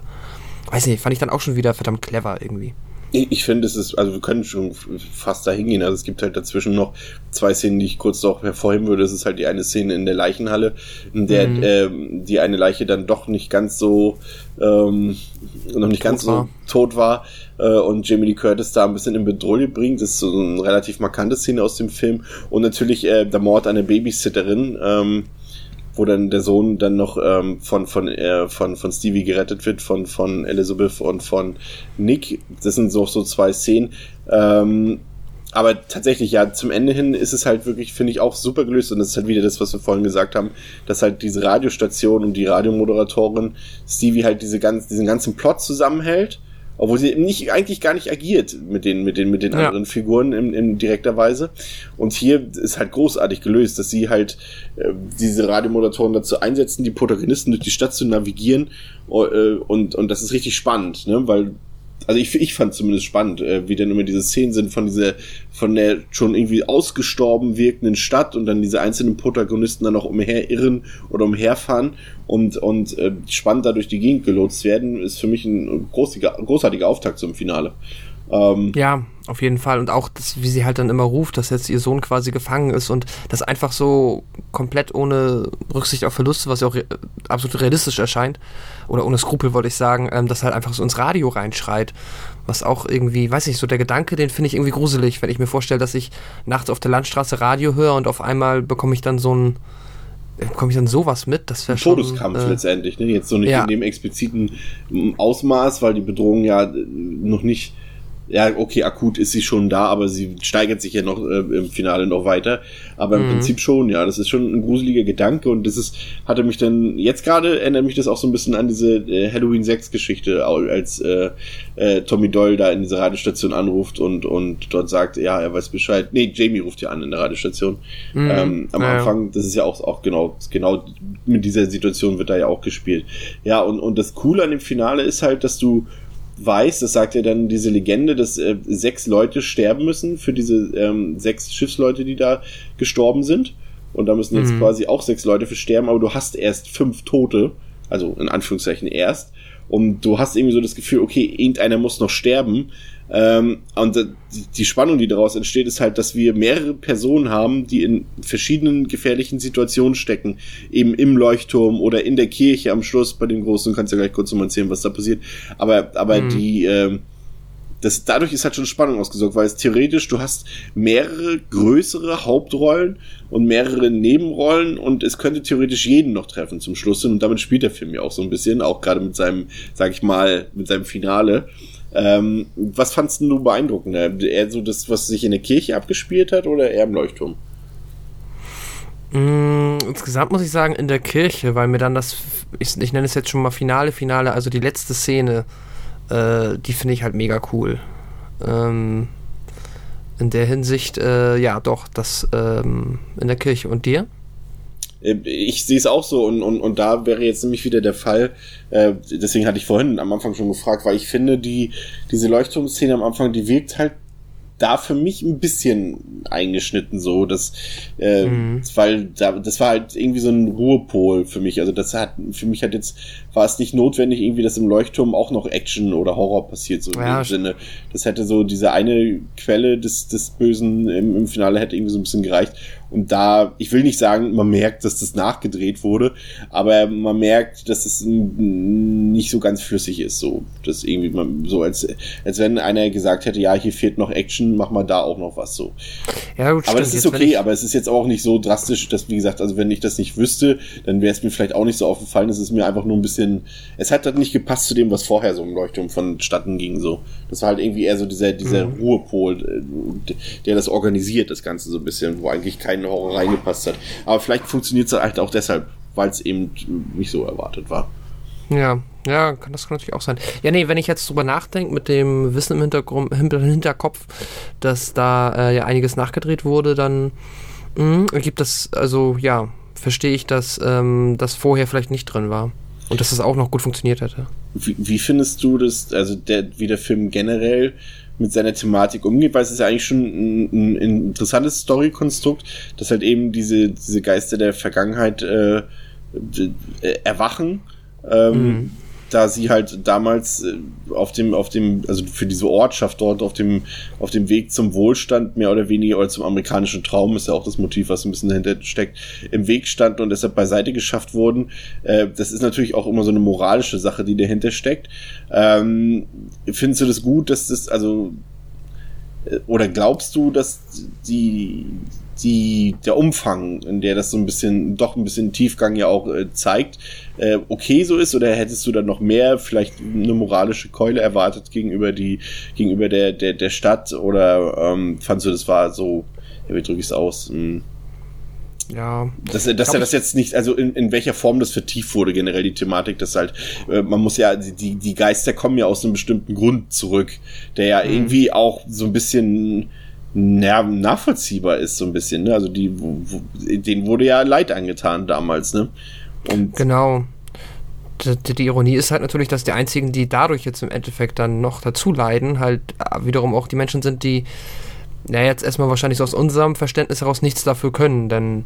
weiß nicht, fand ich dann auch schon wieder verdammt clever irgendwie. Ich finde, es ist, also wir können schon fast da hingehen. Also es gibt halt dazwischen noch zwei Szenen, die ich kurz noch hervorheben würde. Das ist halt die eine Szene in der Leichenhalle, in der mhm. ähm, die eine Leiche dann doch nicht ganz so ähm, noch nicht tot ganz war. so tot war äh, und Jamie Lee Curtis da ein bisschen in Bedrohung bringt. Das ist so eine relativ markante Szene aus dem Film. Und natürlich äh, der Mord an der Babysitterin. Ähm, wo dann der Sohn dann noch ähm, von, von, äh, von, von Stevie gerettet wird, von, von Elizabeth und von Nick. Das sind so, so zwei Szenen. Ähm, aber tatsächlich, ja, zum Ende hin ist es halt wirklich, finde ich, auch super gelöst. Und das ist halt wieder das, was wir vorhin gesagt haben, dass halt diese Radiostation und die Radiomoderatorin Stevie halt diese ganz, diesen ganzen Plot zusammenhält obwohl sie nicht eigentlich gar nicht agiert mit den mit den mit den ja. anderen Figuren in, in direkter Weise. Und hier ist halt großartig gelöst, dass sie halt äh, diese Radiomoderatoren dazu einsetzen, die Protagonisten durch die Stadt zu navigieren äh, und und das ist richtig spannend, ne, weil also ich, ich fand zumindest spannend, äh, wie dann immer diese Szenen sind von dieser, von der schon irgendwie ausgestorben wirkenden Stadt und dann diese einzelnen Protagonisten dann auch umherirren oder umherfahren und, und äh, spannend da durch die Gegend gelotst werden, ist für mich ein großartiger, großartiger Auftakt zum Finale. Ähm, ja, auf jeden Fall. Und auch, das, wie sie halt dann immer ruft, dass jetzt ihr Sohn quasi gefangen ist und das einfach so komplett ohne Rücksicht auf Verluste, was ja auch re absolut realistisch erscheint, oder ohne Skrupel wollte ich sagen, ähm, das halt einfach so ins Radio reinschreit. Was auch irgendwie, weiß ich, so der Gedanke, den finde ich irgendwie gruselig, wenn ich mir vorstelle, dass ich nachts auf der Landstraße Radio höre und auf einmal bekomme ich dann so ein bekomme ich dann sowas mit? Das wäre schon. Todeskampf äh, letztendlich, ne? Jetzt so nicht ja. in dem expliziten Ausmaß, weil die Bedrohung ja noch nicht ja, okay, akut ist sie schon da, aber sie steigert sich ja noch äh, im Finale noch weiter. Aber im mhm. Prinzip schon, ja, das ist schon ein gruseliger Gedanke und das ist, hatte mich dann, jetzt gerade erinnert mich das auch so ein bisschen an diese äh, Halloween 6 Geschichte, als äh, äh, Tommy Doyle da in diese Radiostation anruft und, und dort sagt, ja, er weiß Bescheid. Nee, Jamie ruft ja an in der Radiostation. Mhm. Ähm, am ja, Anfang, das ist ja auch, auch genau, genau mit dieser Situation wird da ja auch gespielt. Ja, und, und das Coole an dem Finale ist halt, dass du weiß, das sagt ja dann diese Legende, dass äh, sechs Leute sterben müssen für diese ähm, sechs Schiffsleute, die da gestorben sind. Und da müssen jetzt mhm. quasi auch sechs Leute für sterben, aber du hast erst fünf Tote, also in Anführungszeichen erst. Und du hast irgendwie so das Gefühl, okay, irgendeiner muss noch sterben. Ähm, und die Spannung, die daraus entsteht, ist halt, dass wir mehrere Personen haben, die in verschiedenen gefährlichen Situationen stecken. Eben im Leuchtturm oder in der Kirche am Schluss bei dem Großen. Du kannst ja gleich kurz nochmal erzählen, was da passiert. Aber, aber mhm. die, ähm, das, dadurch ist halt schon Spannung ausgesorgt, weil es theoretisch, du hast mehrere größere Hauptrollen und mehrere Nebenrollen und es könnte theoretisch jeden noch treffen zum Schluss und damit spielt der Film ja auch so ein bisschen, auch gerade mit seinem, sag ich mal, mit seinem Finale. Ähm, was fandst du beeindruckender? Eher so das, was sich in der Kirche abgespielt hat oder eher im Leuchtturm? Mm, insgesamt muss ich sagen, in der Kirche, weil mir dann das, ich, ich nenne es jetzt schon mal Finale, Finale, also die letzte Szene, äh, die finde ich halt mega cool. Ähm, in der Hinsicht, äh, ja, doch, das ähm, in der Kirche. Und dir? Äh, ich sehe es auch so und, und, und da wäre jetzt nämlich wieder der Fall, äh, deswegen hatte ich vorhin am Anfang schon gefragt, weil ich finde, die, diese Leuchtturmszene am Anfang, die wirkt halt da für mich ein bisschen eingeschnitten so, dass äh, mhm. weil da, das war halt irgendwie so ein Ruhepol für mich. Also das hat für mich hat jetzt war es nicht notwendig irgendwie, dass im Leuchtturm auch noch Action oder Horror passiert so ja, dem Sinne. Das hätte so diese eine Quelle des des Bösen im, im Finale hätte irgendwie so ein bisschen gereicht. Und da, ich will nicht sagen, man merkt, dass das nachgedreht wurde, aber man merkt, dass es nicht so ganz flüssig ist, so. Das irgendwie man, so als, als wenn einer gesagt hätte, ja, hier fehlt noch Action, mach mal da auch noch was, so. Ja, gut, aber das ist okay, aber es ist jetzt auch nicht so drastisch, dass, wie gesagt, also wenn ich das nicht wüsste, dann wäre es mir vielleicht auch nicht so aufgefallen. Es ist mir einfach nur ein bisschen, es hat halt nicht gepasst zu dem, was vorher so im Leuchtturm vonstatten ging, so. Das war halt irgendwie eher so dieser, dieser mhm. Ruhepol, äh, der das organisiert, das Ganze so ein bisschen, wo eigentlich kein Horror reingepasst hat. Aber vielleicht funktioniert es halt auch deshalb, weil es eben nicht so erwartet war. Ja, ja, kann das kann natürlich auch sein. Ja, nee, wenn ich jetzt drüber nachdenke, mit dem Wissen im Hintergrund, Hinterkopf, dass da äh, ja einiges nachgedreht wurde, dann mh, ergibt das, also ja, verstehe ich, dass ähm, das vorher vielleicht nicht drin war. Und dass das auch noch gut funktioniert hätte. Wie, wie findest du das, also der, wie der Film generell mit seiner Thematik umgeht, weil es ist ja eigentlich schon ein, ein, ein interessantes Story-Konstrukt, dass halt eben diese, diese Geister der Vergangenheit äh, äh erwachen. Ähm, mhm da sie halt damals äh, auf dem, auf dem, also für diese Ortschaft dort auf dem, auf dem Weg zum Wohlstand mehr oder weniger oder zum amerikanischen Traum ist ja auch das Motiv, was ein bisschen dahinter steckt, im Weg standen und deshalb beiseite geschafft wurden. Äh, das ist natürlich auch immer so eine moralische Sache, die dahinter steckt. Ähm, findest du das gut, dass das, also, äh, oder glaubst du, dass die, die, der Umfang, in der das so ein bisschen, doch ein bisschen Tiefgang ja auch äh, zeigt, äh, okay so ist oder hättest du dann noch mehr, vielleicht eine moralische Keule erwartet gegenüber die, gegenüber der, der, der Stadt oder ähm, fandst du, das war so, ja, wie drücke ich es aus? Hm. Ja. Dass, dass er das jetzt nicht, also in, in welcher Form das vertieft wurde, generell die Thematik, dass halt, äh, man muss ja, die, die Geister kommen ja aus einem bestimmten Grund zurück, der ja mhm. irgendwie auch so ein bisschen ja, nachvollziehbar ist, so ein bisschen, ne? Also die, denen wurde ja Leid angetan damals, ne? Und genau. Die, die, Ironie ist halt natürlich, dass die einzigen, die dadurch jetzt im Endeffekt dann noch dazu leiden, halt äh, wiederum auch die Menschen sind, die ja jetzt erstmal wahrscheinlich so aus unserem Verständnis heraus nichts dafür können, denn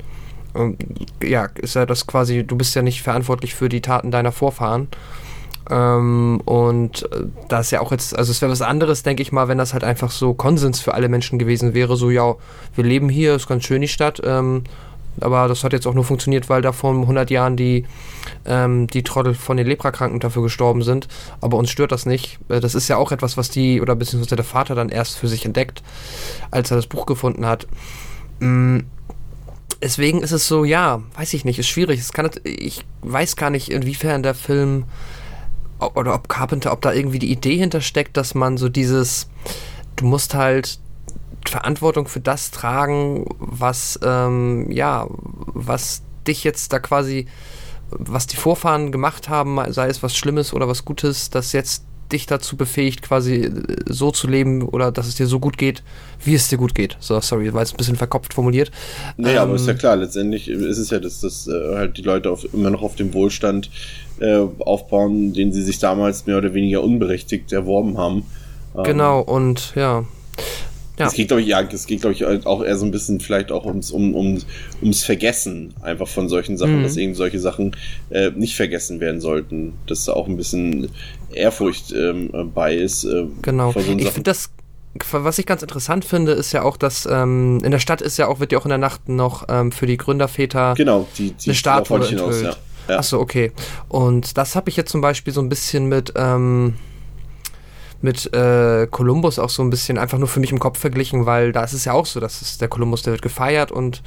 ähm, ja, ist ja das quasi, du bist ja nicht verantwortlich für die Taten deiner Vorfahren. Ähm, und äh, da ist ja auch jetzt, also es wäre was anderes, denke ich mal, wenn das halt einfach so Konsens für alle Menschen gewesen wäre, so ja, wir leben hier, ist ganz schön die Stadt, ähm, aber das hat jetzt auch nur funktioniert, weil da vor 100 Jahren die, ähm, die Trottel von den Leprakranken dafür gestorben sind. Aber uns stört das nicht. Äh, das ist ja auch etwas, was die, oder beziehungsweise der Vater dann erst für sich entdeckt, als er das Buch gefunden hat. Mhm. Deswegen ist es so, ja, weiß ich nicht, ist schwierig. Es kann, ich weiß gar nicht, inwiefern der Film oder ob Carpenter, ob da irgendwie die Idee hintersteckt, dass man so dieses, du musst halt Verantwortung für das tragen, was, ähm, ja, was dich jetzt da quasi, was die Vorfahren gemacht haben, sei es was Schlimmes oder was Gutes, das jetzt dich dazu befähigt, quasi so zu leben oder dass es dir so gut geht, wie es dir gut geht. So, sorry, war jetzt ein bisschen verkopft formuliert. Naja, ähm, aber ist ja klar, letztendlich ist es ja, dass, dass äh, halt die Leute auf, immer noch auf dem Wohlstand äh, aufbauen, den sie sich damals mehr oder weniger unberechtigt erworben haben. Ähm, genau, und ja. Ja. Es geht, glaube ich, ja, es geht, glaube ich, auch eher so ein bisschen vielleicht auch ums, um, um, ums Vergessen einfach von solchen Sachen, mhm. dass eben solche Sachen äh, nicht vergessen werden sollten. Dass da auch ein bisschen Ehrfurcht ähm, bei ist. Äh, genau. So ich finde das was ich ganz interessant finde, ist ja auch, dass ähm, in der Stadt ist ja auch, wird ja auch in der Nacht noch ähm, für die Gründerväter genau, die, die eine Statue enthüllt. Hinaus, ja. Ja. Achso, okay. Und das habe ich jetzt zum Beispiel so ein bisschen mit, ähm, mit äh, Columbus auch so ein bisschen einfach nur für mich im Kopf verglichen, weil da ist es ja auch so, dass es der Columbus, der wird gefeiert und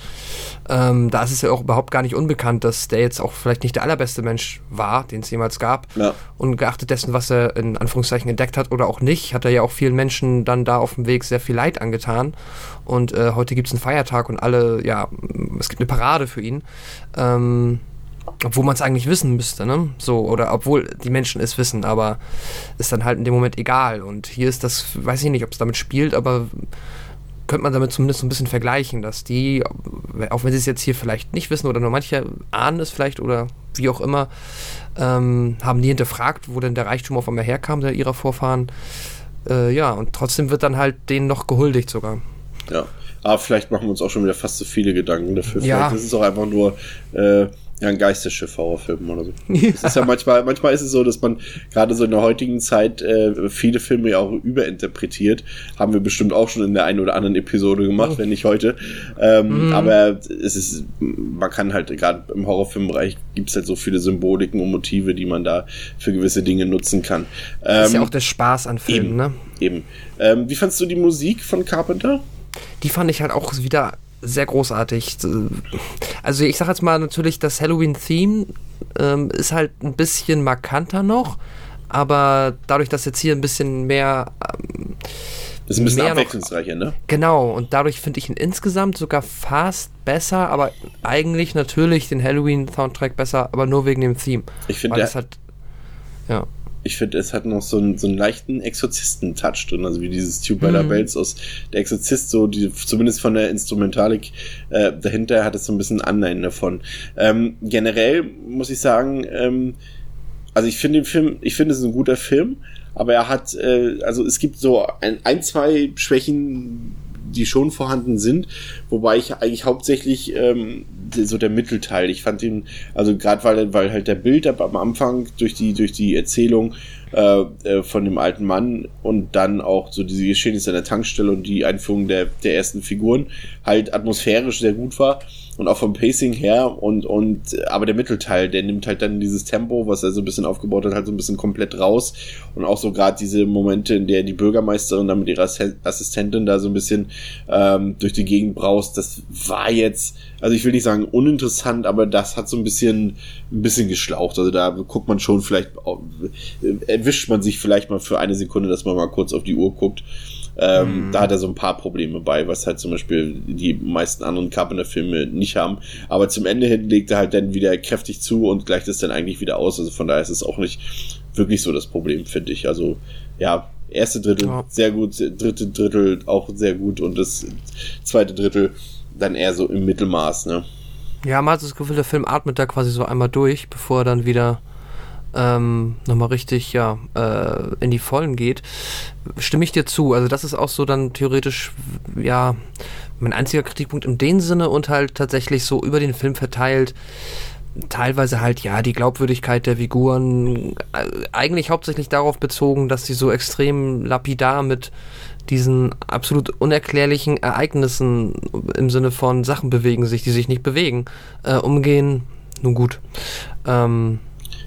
ähm, da ist es ja auch überhaupt gar nicht unbekannt, dass der jetzt auch vielleicht nicht der allerbeste Mensch war, den es jemals gab. Ja. Und geachtet dessen, was er in Anführungszeichen entdeckt hat oder auch nicht, hat er ja auch vielen Menschen dann da auf dem Weg sehr viel Leid angetan. Und äh, heute gibt es einen Feiertag und alle, ja, es gibt eine Parade für ihn. Ähm, obwohl man es eigentlich wissen müsste, ne? So, oder obwohl die Menschen es wissen, aber ist dann halt in dem Moment egal. Und hier ist das, weiß ich nicht, ob es damit spielt, aber könnte man damit zumindest so ein bisschen vergleichen, dass die, auch wenn sie es jetzt hier vielleicht nicht wissen oder nur manche ahnen es vielleicht oder wie auch immer, ähm, haben die hinterfragt, wo denn der Reichtum auf einmal herkam, der ihrer Vorfahren. Äh, ja, und trotzdem wird dann halt denen noch gehuldigt sogar. Ja, aber vielleicht machen wir uns auch schon wieder fast zu viele Gedanken dafür. Vielleicht ja. ist es auch einfach nur äh, ja, ein Geisterschiff-Horrorfilm oder so. Ja. Es ist ja manchmal, manchmal ist es so, dass man gerade so in der heutigen Zeit äh, viele Filme ja auch überinterpretiert. Haben wir bestimmt auch schon in der einen oder anderen Episode gemacht, oh. wenn nicht heute. Ähm, mhm. Aber es ist, man kann halt gerade im Horrorfilmbereich gibt es halt so viele Symboliken und Motive, die man da für gewisse Dinge nutzen kann. Ähm, das ist ja ähm, auch der Spaß an Filmen, eben, ne? Eben. Ähm, wie fandst du die Musik von Carpenter? Die fand ich halt auch wieder sehr großartig. Also ich sag jetzt mal natürlich, das Halloween-Theme ähm, ist halt ein bisschen markanter noch, aber dadurch, dass jetzt hier ein bisschen mehr... Ähm, das ist ein bisschen abwechslungsreicher, ne? Genau, und dadurch finde ich ihn insgesamt sogar fast besser, aber eigentlich natürlich den Halloween-Soundtrack besser, aber nur wegen dem Theme. Ich finde, der hat... Ja ich finde, es hat noch so einen, so einen leichten Exorzisten-Touch drin, also wie dieses Tubular mhm. Bells aus der Exorzist, so die, zumindest von der Instrumentalik äh, dahinter hat es so ein bisschen Anleihen davon. Ähm, generell muss ich sagen, ähm, also ich finde den Film, ich finde es ist ein guter Film, aber er hat, äh, also es gibt so ein, ein zwei Schwächen, die schon vorhanden sind, wobei ich eigentlich hauptsächlich ähm, so der Mittelteil. Ich fand ihn, also gerade weil, weil halt der Bild am Anfang durch die, durch die Erzählung äh, äh, von dem alten Mann und dann auch so diese Geschehnisse an der Tankstelle und die Einführung der, der ersten Figuren halt atmosphärisch sehr gut war und auch vom Pacing her und, und, aber der Mittelteil, der nimmt halt dann dieses Tempo, was er so ein bisschen aufgebaut hat, halt so ein bisschen komplett raus und auch so gerade diese Momente, in der die Bürgermeisterin dann mit ihrer Assistentin da so ein bisschen ähm, durch die Gegend braust, das war jetzt, also ich will nicht sagen uninteressant, aber das hat so ein bisschen, ein bisschen geschlaucht. Also da guckt man schon vielleicht, erwischt man sich vielleicht mal für eine Sekunde, dass man mal kurz auf die Uhr guckt. Ähm, mhm. Da hat er so ein paar Probleme bei, was halt zum Beispiel die meisten anderen Carpenter-Filme nicht haben. Aber zum Ende hin legt er halt dann wieder kräftig zu und gleicht es dann eigentlich wieder aus. Also von daher ist es auch nicht wirklich so das Problem, finde ich. Also ja, erste Drittel ja. sehr gut, dritte Drittel auch sehr gut und das zweite Drittel dann eher so im Mittelmaß, ne? Ja, man hat das Gefühl, der Film atmet da quasi so einmal durch, bevor er dann wieder ähm, nochmal richtig ja, äh, in die Vollen geht, stimme ich dir zu. Also das ist auch so dann theoretisch, ja, mein einziger Kritikpunkt in dem Sinne und halt tatsächlich so über den Film verteilt. Teilweise halt, ja, die Glaubwürdigkeit der Figuren, äh, eigentlich hauptsächlich darauf bezogen, dass sie so extrem lapidar mit diesen absolut unerklärlichen Ereignissen im Sinne von Sachen bewegen sich, die sich nicht bewegen, äh, umgehen. Nun gut. Ähm,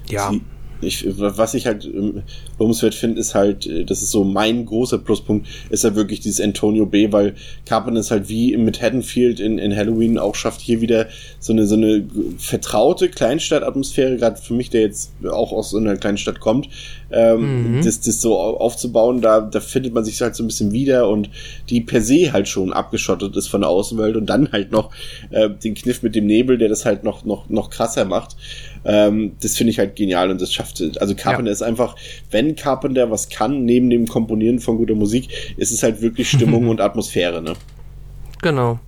ja. Sie, ich, was ich halt ähm, lobenswert finde, ist halt, äh, das ist so mein großer Pluspunkt, ist ja wirklich dieses Antonio B., weil Carpenter ist halt wie mit Haddonfield in, in Halloween auch schafft, hier wieder so eine, so eine vertraute Kleinstadtatmosphäre, gerade für mich, der jetzt auch aus so einer Kleinstadt kommt, ähm, mhm. das, das so aufzubauen, da, da findet man sich halt so ein bisschen wieder und die per se halt schon abgeschottet ist von der Außenwelt und dann halt noch äh, den Kniff mit dem Nebel, der das halt noch, noch, noch krasser macht. Ähm, das finde ich halt genial und das schafft, also Carpenter ja. ist einfach, wenn Carpenter was kann, neben dem Komponieren von guter Musik, ist es halt wirklich Stimmung und Atmosphäre, ne? Genau.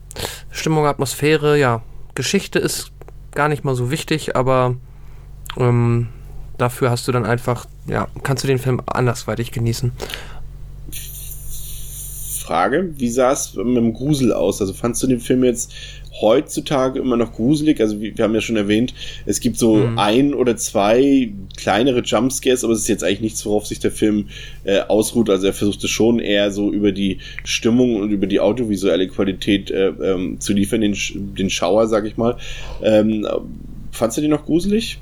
Stimmung, Atmosphäre, ja. Geschichte ist gar nicht mal so wichtig, aber ähm, dafür hast du dann einfach, ja, kannst du den Film andersweitig genießen. Frage, wie sah es mit dem Grusel aus? Also fandst du den Film jetzt heutzutage immer noch gruselig? Also wir, haben ja schon erwähnt, es gibt so mhm. ein oder zwei kleinere Jumpscares, aber es ist jetzt eigentlich nichts, worauf sich der Film äh, ausruht. Also er versuchte schon eher so über die Stimmung und über die audiovisuelle Qualität äh, ähm, zu liefern, den, den Schauer, sag ich mal. Ähm, fandst du den noch gruselig?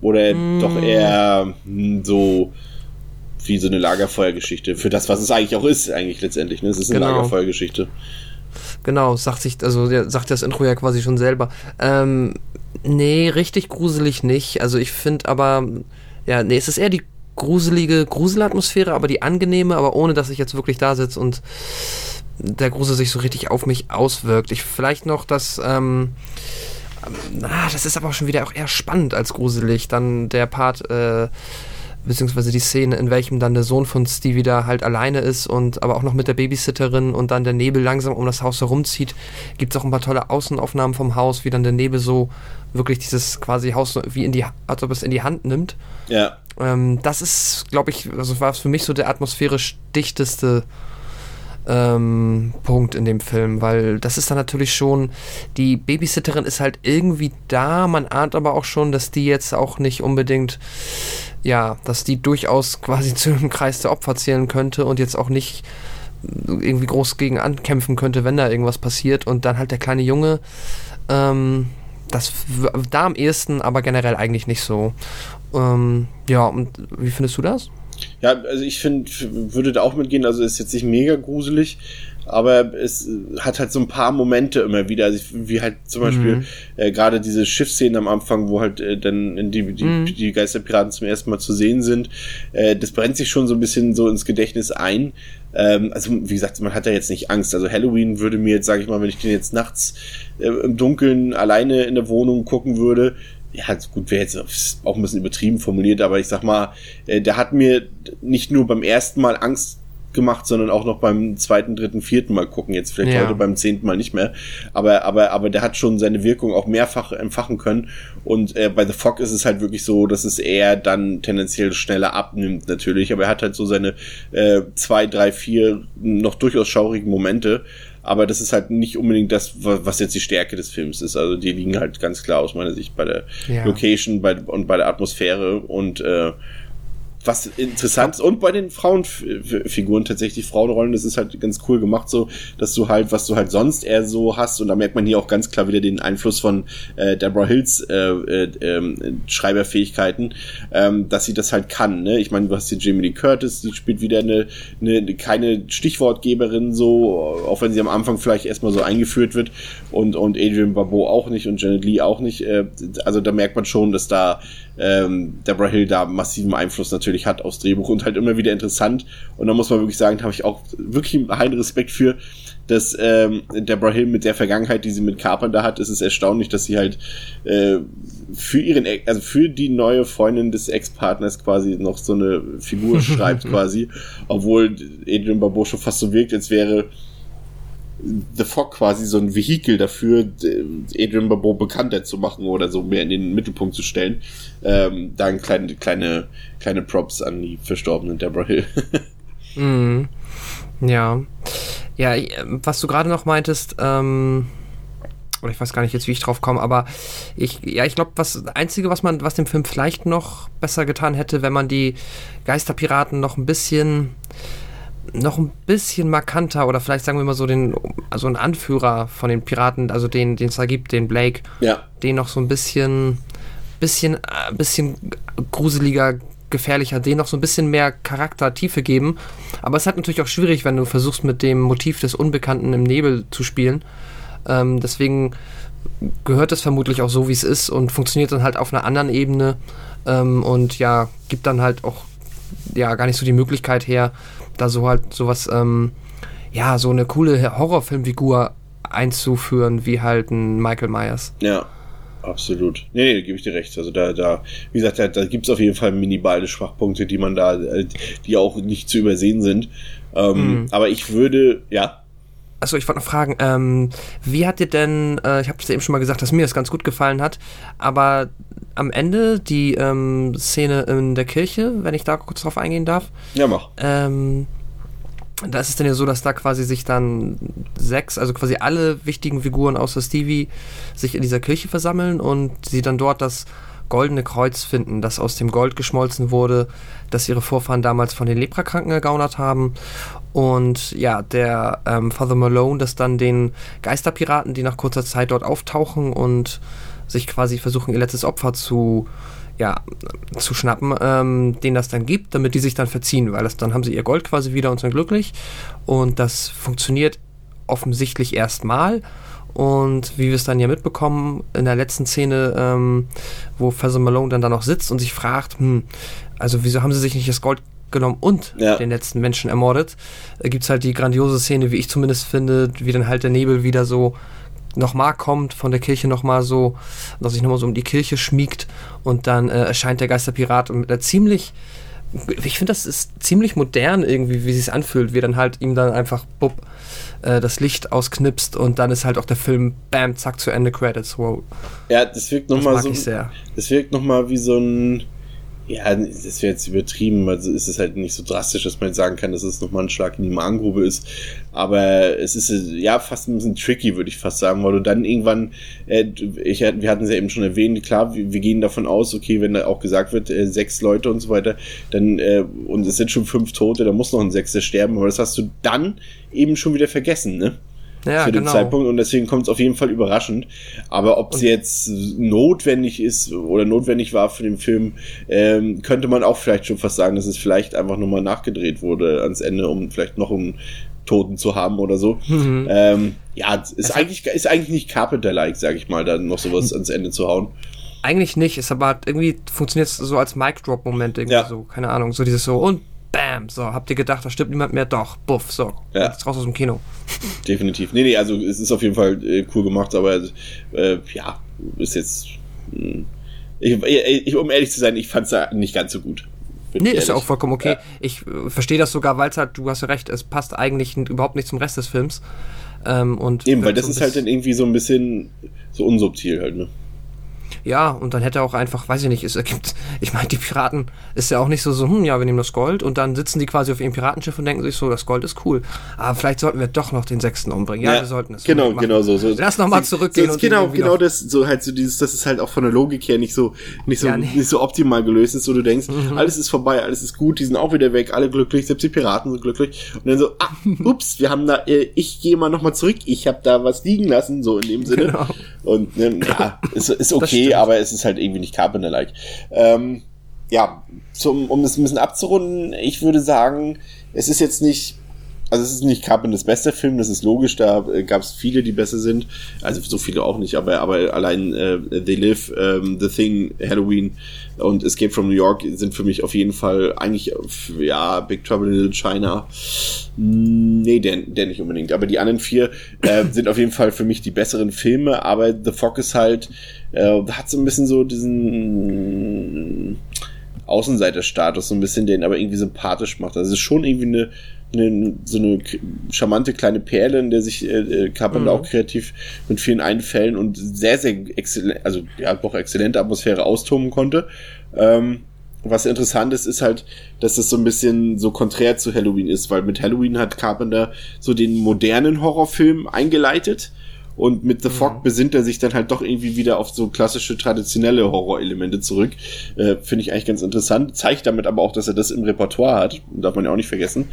Oder mm. doch eher hm, so wie so eine Lagerfeuergeschichte. Für das, was es eigentlich auch ist, eigentlich letztendlich. Ne? Es ist eine genau. Lagerfeuergeschichte. Genau, sagt sich, also sagt das Intro ja quasi schon selber. Ähm, nee, richtig gruselig nicht. Also ich finde aber, ja, nee, es ist eher die gruselige Gruselatmosphäre, aber die angenehme, aber ohne dass ich jetzt wirklich da sitze und der Grusel sich so richtig auf mich auswirkt. Ich vielleicht noch das, ähm, ah, das ist aber auch schon wieder auch eher spannend als gruselig. Dann der Part, äh, beziehungsweise die Szene, in welchem dann der Sohn von Stevie da halt alleine ist und aber auch noch mit der Babysitterin und dann der Nebel langsam um das Haus herumzieht, gibt es auch ein paar tolle Außenaufnahmen vom Haus, wie dann der Nebel so wirklich dieses quasi Haus wie in die, als ob es in die Hand nimmt. Ja. Ähm, das ist, glaube ich, also war es für mich so der atmosphärisch dichteste ähm, Punkt in dem Film, weil das ist dann natürlich schon, die Babysitterin ist halt irgendwie da, man ahnt aber auch schon, dass die jetzt auch nicht unbedingt ja, dass die durchaus quasi zu einem Kreis der Opfer zählen könnte und jetzt auch nicht irgendwie groß gegen ankämpfen könnte, wenn da irgendwas passiert. Und dann halt der kleine Junge, ähm, das da am ehesten, aber generell eigentlich nicht so. Ähm, ja, und wie findest du das? Ja, also ich finde, würde da auch mitgehen, also ist jetzt nicht mega gruselig, aber es hat halt so ein paar Momente immer wieder, also wie halt zum Beispiel mhm. äh, gerade diese Schiffsszenen am Anfang, wo halt äh, dann die, die, mhm. die Geisterpiraten zum ersten Mal zu sehen sind, äh, das brennt sich schon so ein bisschen so ins Gedächtnis ein. Ähm, also wie gesagt, man hat ja jetzt nicht Angst. Also Halloween würde mir jetzt, sage ich mal, wenn ich den jetzt nachts äh, im Dunkeln alleine in der Wohnung gucken würde, ja, gut, wäre jetzt auch ein bisschen übertrieben formuliert, aber ich sag mal, äh, der hat mir nicht nur beim ersten Mal Angst gemacht, sondern auch noch beim zweiten, dritten, vierten Mal gucken. Jetzt vielleicht ja. heute beim zehnten Mal nicht mehr. Aber, aber, aber der hat schon seine Wirkung auch mehrfach empfachen können. Und äh, bei The Fog ist es halt wirklich so, dass es eher dann tendenziell schneller abnimmt, natürlich. Aber er hat halt so seine äh, zwei, drei, vier noch durchaus schaurigen Momente. Aber das ist halt nicht unbedingt das, was jetzt die Stärke des Films ist. Also die liegen halt ganz klar aus meiner Sicht bei der ja. Location bei, und bei der Atmosphäre und äh, was interessant ist. Und bei den Frauenfiguren tatsächlich Frauenrollen, das ist halt ganz cool gemacht, so, dass du halt, was du halt sonst eher so hast, und da merkt man hier auch ganz klar wieder den Einfluss von äh, Deborah Hills äh, äh, äh, Schreiberfähigkeiten, ähm, dass sie das halt kann. Ne? Ich meine, du hast hier Jamie Lee Curtis, die spielt wieder eine, eine keine Stichwortgeberin, so, auch wenn sie am Anfang vielleicht erstmal so eingeführt wird, und, und Adrian Barbeau auch nicht und Janet Lee auch nicht. Äh, also da merkt man schon, dass da ähm, Deborah Hill da massiven Einfluss natürlich hat aufs Drehbuch und halt immer wieder interessant. Und da muss man wirklich sagen, da habe ich auch wirklich einen Respekt für, dass ähm, Deborah Hill mit der Vergangenheit, die sie mit Carpenter hat, ist es erstaunlich, dass sie halt äh, für ihren, also für die neue Freundin des Ex-Partners quasi noch so eine Figur schreibt quasi, obwohl Adrian Barbeau schon fast so wirkt, als wäre The Fog quasi so ein Vehikel dafür, Adrian Barbeau bekannter zu machen oder so mehr in den Mittelpunkt zu stellen. Ähm, da kleine, kleine, kleine Props an die verstorbenen Deborah Hill. mm, ja. Ja, was du gerade noch meintest, ähm, oder ich weiß gar nicht jetzt, wie ich drauf komme, aber ich, ja, ich glaube, was Einzige, was man, was dem Film vielleicht noch besser getan hätte, wenn man die Geisterpiraten noch ein bisschen noch ein bisschen markanter oder vielleicht sagen wir mal so den, also ein Anführer von den Piraten, also den, den es da gibt, den Blake, ja. den noch so ein bisschen, bisschen, äh, bisschen gruseliger, gefährlicher, den noch so ein bisschen mehr Charaktertiefe geben. Aber es ist halt natürlich auch schwierig, wenn du versuchst mit dem Motiv des Unbekannten im Nebel zu spielen. Ähm, deswegen gehört es vermutlich auch so, wie es ist und funktioniert dann halt auf einer anderen Ebene ähm, und ja, gibt dann halt auch ja gar nicht so die Möglichkeit her, da so halt sowas, ähm, ja, so eine coole Horrorfilmfigur einzuführen, wie halt ein Michael Myers. Ja, absolut. Nee, nee, gebe ich dir recht. Also da, da, wie gesagt, da, da gibt es auf jeden Fall minimale Schwachpunkte, die man da, äh, die auch nicht zu übersehen sind. Ähm, mhm. Aber ich würde, ja. Achso, ich wollte noch fragen, ähm, wie hat dir denn, äh, ich habe es ja eben schon mal gesagt, dass mir das ganz gut gefallen hat, aber am Ende die ähm, Szene in der Kirche, wenn ich da kurz drauf eingehen darf. Ja, mach. Ähm, da ist es dann ja so, dass da quasi sich dann sechs, also quasi alle wichtigen Figuren außer Stevie sich in dieser Kirche versammeln und sie dann dort das goldene Kreuz finden, das aus dem Gold geschmolzen wurde, das ihre Vorfahren damals von den Leprakranken ergaunert haben. Und ja, der ähm, Father Malone, das dann den Geisterpiraten, die nach kurzer Zeit dort auftauchen und sich quasi versuchen, ihr letztes Opfer zu ja, zu schnappen, ähm, denen das dann gibt, damit die sich dann verziehen, weil das, dann haben sie ihr Gold quasi wieder und sind glücklich. Und das funktioniert offensichtlich erstmal. Und wie wir es dann ja mitbekommen in der letzten Szene, ähm, wo Father Malone dann da noch sitzt und sich fragt, hm, also wieso haben sie sich nicht das Gold genommen und ja. den letzten Menschen ermordet, äh, gibt es halt die grandiose Szene, wie ich zumindest finde, wie dann halt der Nebel wieder so nochmal kommt, von der Kirche nochmal so, dass sich nochmal so um die Kirche schmiegt und dann äh, erscheint der Geisterpirat mit einer ziemlich, ich finde, das ist ziemlich modern irgendwie, wie sich anfühlt, wie dann halt ihm dann einfach, bupp, äh, das Licht ausknipst und dann ist halt auch der Film, bam, zack, zu Ende Credits, wow. Ja, das wirkt nochmal so, das wirkt nochmal wie so ein, ja, das wäre jetzt übertrieben, also ist es halt nicht so drastisch, dass man jetzt sagen kann, dass es nochmal ein Schlag in die Magengrube ist. Aber es ist ja fast ein bisschen tricky, würde ich fast sagen, weil du dann irgendwann, äh, ich, wir hatten es ja eben schon erwähnt, klar, wir, wir, gehen davon aus, okay, wenn da auch gesagt wird, äh, sechs Leute und so weiter, dann, äh, und es sind schon fünf Tote, da muss noch ein Sechster sterben, aber das hast du dann eben schon wieder vergessen, ne? Ja, für den genau. Zeitpunkt und deswegen kommt es auf jeden Fall überraschend. Aber ob es jetzt notwendig ist oder notwendig war für den Film, ähm, könnte man auch vielleicht schon fast sagen, dass es vielleicht einfach nochmal nachgedreht wurde ans Ende, um vielleicht noch einen Toten zu haben oder so. Mhm. Ähm, ja, ist eigentlich, ist eigentlich nicht Carpenter-like, sag ich mal, da noch sowas ans Ende zu hauen. Eigentlich nicht, ist aber irgendwie funktioniert es so als Mic-Drop-Moment irgendwie ja. so, keine Ahnung, so dieses so und Bam, so, habt ihr gedacht, da stimmt niemand mehr? Doch, buff, so, ja. jetzt raus aus dem Kino. Definitiv. Nee, nee, also es ist auf jeden Fall äh, cool gemacht, aber äh, ja, ist jetzt. Mh, hm, ich, ich, um ehrlich zu sein, ich fand es nicht ganz so gut. Nee, ist ja auch vollkommen okay. Ja. Ich äh, verstehe das sogar, weil es halt, du hast ja recht, es passt eigentlich überhaupt nicht zum Rest des Films. Ähm, und Eben, weil das so ist halt dann irgendwie so ein bisschen so unsubtil halt, ne? Ja, und dann hätte er auch einfach, weiß ich nicht, es ergibt, ich meine, die Piraten ist ja auch nicht so, so, hm, ja, wir nehmen das Gold und dann sitzen die quasi auf ihrem Piratenschiff und denken sich so, das Gold ist cool. Aber vielleicht sollten wir doch noch den Sechsten umbringen. Ja, ja wir sollten es. Genau, genau so, so. Lass nochmal zurückgehen. So, genau, genau das, so halt so dieses, das ist halt auch von der Logik her nicht so, nicht so, ja, nee. nicht so optimal gelöst ist, wo du denkst, mhm. alles ist vorbei, alles ist gut, die sind auch wieder weg, alle glücklich, selbst die Piraten sind glücklich. Und dann so, ah, ups, wir haben da, äh, ich gehe mal nochmal zurück, ich habe da was liegen lassen, so in dem Sinne. Genau. Und ne, ja, ist, ist okay, aber es ist halt irgendwie nicht Carpenter-like. Ähm, ja, zum, um das ein bisschen abzurunden, ich würde sagen, es ist jetzt nicht also es ist nicht Carpenters bester Film, das ist logisch, da äh, gab es viele, die besser sind. Also so viele auch nicht, aber, aber allein äh, They Live, ähm, The Thing, Halloween und Escape from New York sind für mich auf jeden Fall eigentlich, ja, Big Trouble in Little China. Nee, der, der nicht unbedingt. Aber die anderen vier äh, sind auf jeden Fall für mich die besseren Filme, aber The Fog ist halt, äh, hat so ein bisschen so diesen Außenseiterstatus, so ein bisschen den aber irgendwie sympathisch macht. Also es ist schon irgendwie eine eine, so eine charmante kleine Perle, in der sich äh, Carpenter mhm. auch kreativ mit vielen Einfällen und sehr, sehr exzellent, also ja, doch exzellente Atmosphäre austoben konnte. Ähm, was interessant ist, ist halt, dass das so ein bisschen so konträr zu Halloween ist, weil mit Halloween hat Carpenter so den modernen Horrorfilm eingeleitet und mit The Fog mhm. besinnt er sich dann halt doch irgendwie wieder auf so klassische, traditionelle Horrorelemente zurück. Äh, Finde ich eigentlich ganz interessant. Zeigt damit aber auch, dass er das im Repertoire hat. Darf man ja auch nicht vergessen.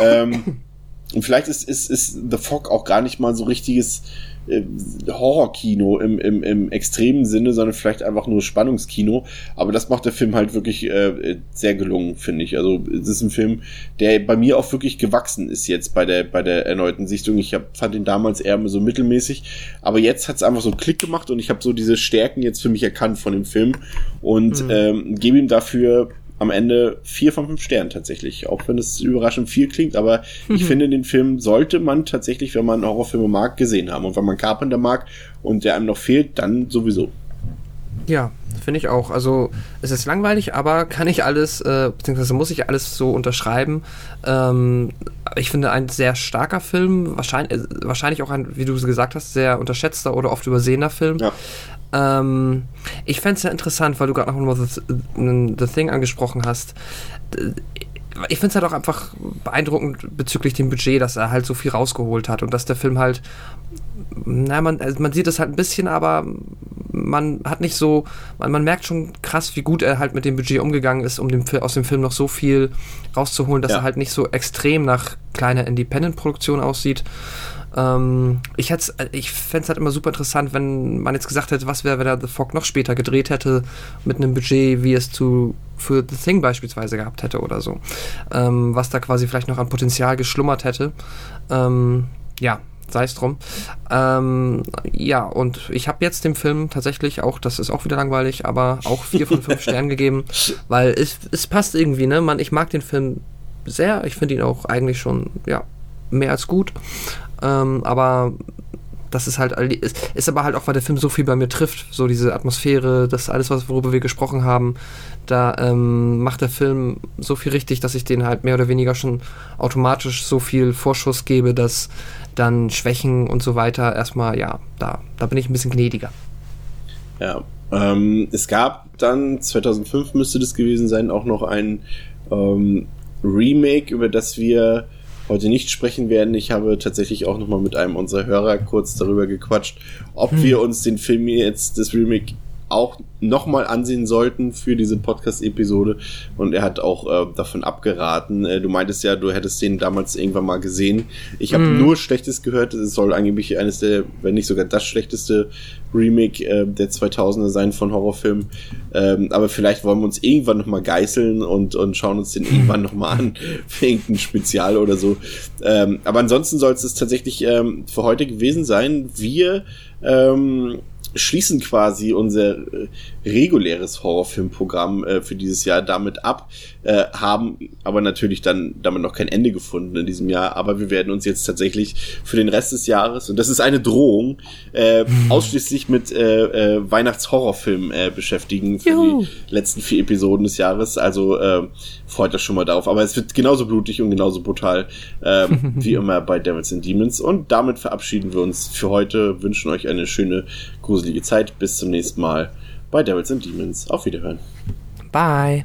ähm, und vielleicht ist, ist, ist The Fog auch gar nicht mal so richtiges äh, Horrorkino im, im, im extremen Sinne, sondern vielleicht einfach nur Spannungskino. Aber das macht der Film halt wirklich äh, sehr gelungen, finde ich. Also es ist ein Film, der bei mir auch wirklich gewachsen ist jetzt bei der, bei der erneuten Sichtung. Ich hab, fand ihn damals eher so mittelmäßig, aber jetzt hat es einfach so einen Klick gemacht und ich habe so diese Stärken jetzt für mich erkannt von dem Film und mhm. ähm, gebe ihm dafür am Ende vier von fünf Sternen tatsächlich. Auch wenn es überraschend viel klingt, aber mhm. ich finde, den Film sollte man tatsächlich, wenn man Horrorfilme mag, gesehen haben. Und wenn man Carpenter mag und der einem noch fehlt, dann sowieso. Ja, finde ich auch. Also es ist langweilig, aber kann ich alles, äh, beziehungsweise muss ich alles so unterschreiben. Ähm, ich finde ein sehr starker Film, wahrscheinlich, äh, wahrscheinlich auch ein, wie du gesagt hast, sehr unterschätzter oder oft übersehener Film. Ja. Ähm, ich fände es ja interessant, weil du gerade noch mal The, The Thing angesprochen hast. ich finde es halt auch einfach beeindruckend bezüglich dem Budget, dass er halt so viel rausgeholt hat und dass der Film halt, na, man, also man sieht es halt ein bisschen, aber man hat nicht so, man, man merkt schon krass, wie gut er halt mit dem Budget umgegangen ist, um dem, aus dem Film noch so viel rauszuholen, dass ja. er halt nicht so extrem nach kleiner Independent-Produktion aussieht. Ähm, ich ich fände es halt immer super interessant, wenn man jetzt gesagt hätte, was wäre, wenn er The Fog noch später gedreht hätte, mit einem Budget, wie es zu für The Thing beispielsweise gehabt hätte oder so. Ähm, was da quasi vielleicht noch an Potenzial geschlummert hätte. Ähm, ja, sei es drum. Ähm, ja, und ich habe jetzt dem Film tatsächlich auch, das ist auch wieder langweilig, aber auch vier von fünf Sternen gegeben, weil es, es passt irgendwie, ne? Man, ich mag den Film sehr, ich finde ihn auch eigentlich schon, ja, mehr als gut. Ähm, aber das ist halt, ist, ist aber halt auch, weil der Film so viel bei mir trifft, so diese Atmosphäre, das alles, was, worüber wir gesprochen haben, da ähm, macht der Film so viel richtig, dass ich den halt mehr oder weniger schon automatisch so viel Vorschuss gebe, dass dann Schwächen und so weiter erstmal, ja, da, da bin ich ein bisschen gnädiger. Ja, ähm, es gab dann, 2005 müsste das gewesen sein, auch noch ein ähm, Remake, über das wir heute nicht sprechen werden. Ich habe tatsächlich auch nochmal mit einem unserer Hörer kurz darüber gequatscht, ob hm. wir uns den Film jetzt, das Remake, auch nochmal ansehen sollten für diese Podcast-Episode. Und er hat auch äh, davon abgeraten. Äh, du meintest ja, du hättest den damals irgendwann mal gesehen. Ich habe mm. nur Schlechtes gehört. Es soll angeblich eines der, wenn nicht sogar das schlechteste Remake äh, der 2000er sein von Horrorfilmen. Ähm, aber vielleicht wollen wir uns irgendwann nochmal geißeln und, und schauen uns den irgendwann nochmal an für irgendein Spezial oder so. Ähm, aber ansonsten soll es tatsächlich ähm, für heute gewesen sein. Wir ähm, schließen quasi unser äh, reguläres Horrorfilmprogramm äh, für dieses Jahr damit ab, äh, haben aber natürlich dann damit noch kein Ende gefunden in diesem Jahr. Aber wir werden uns jetzt tatsächlich für den Rest des Jahres, und das ist eine Drohung, äh, hm. ausschließlich mit äh, äh, Weihnachtshorrorfilmen äh, beschäftigen für Juhu. die letzten vier Episoden des Jahres. Also äh, freut euch schon mal darauf. Aber es wird genauso blutig und genauso brutal äh, wie immer bei Devils and Demons. Und damit verabschieden wir uns für heute, wünschen euch eine schöne, gruselige Zeit. Bis zum nächsten Mal bei Devils and Demons. Auf Wiederhören. Bye.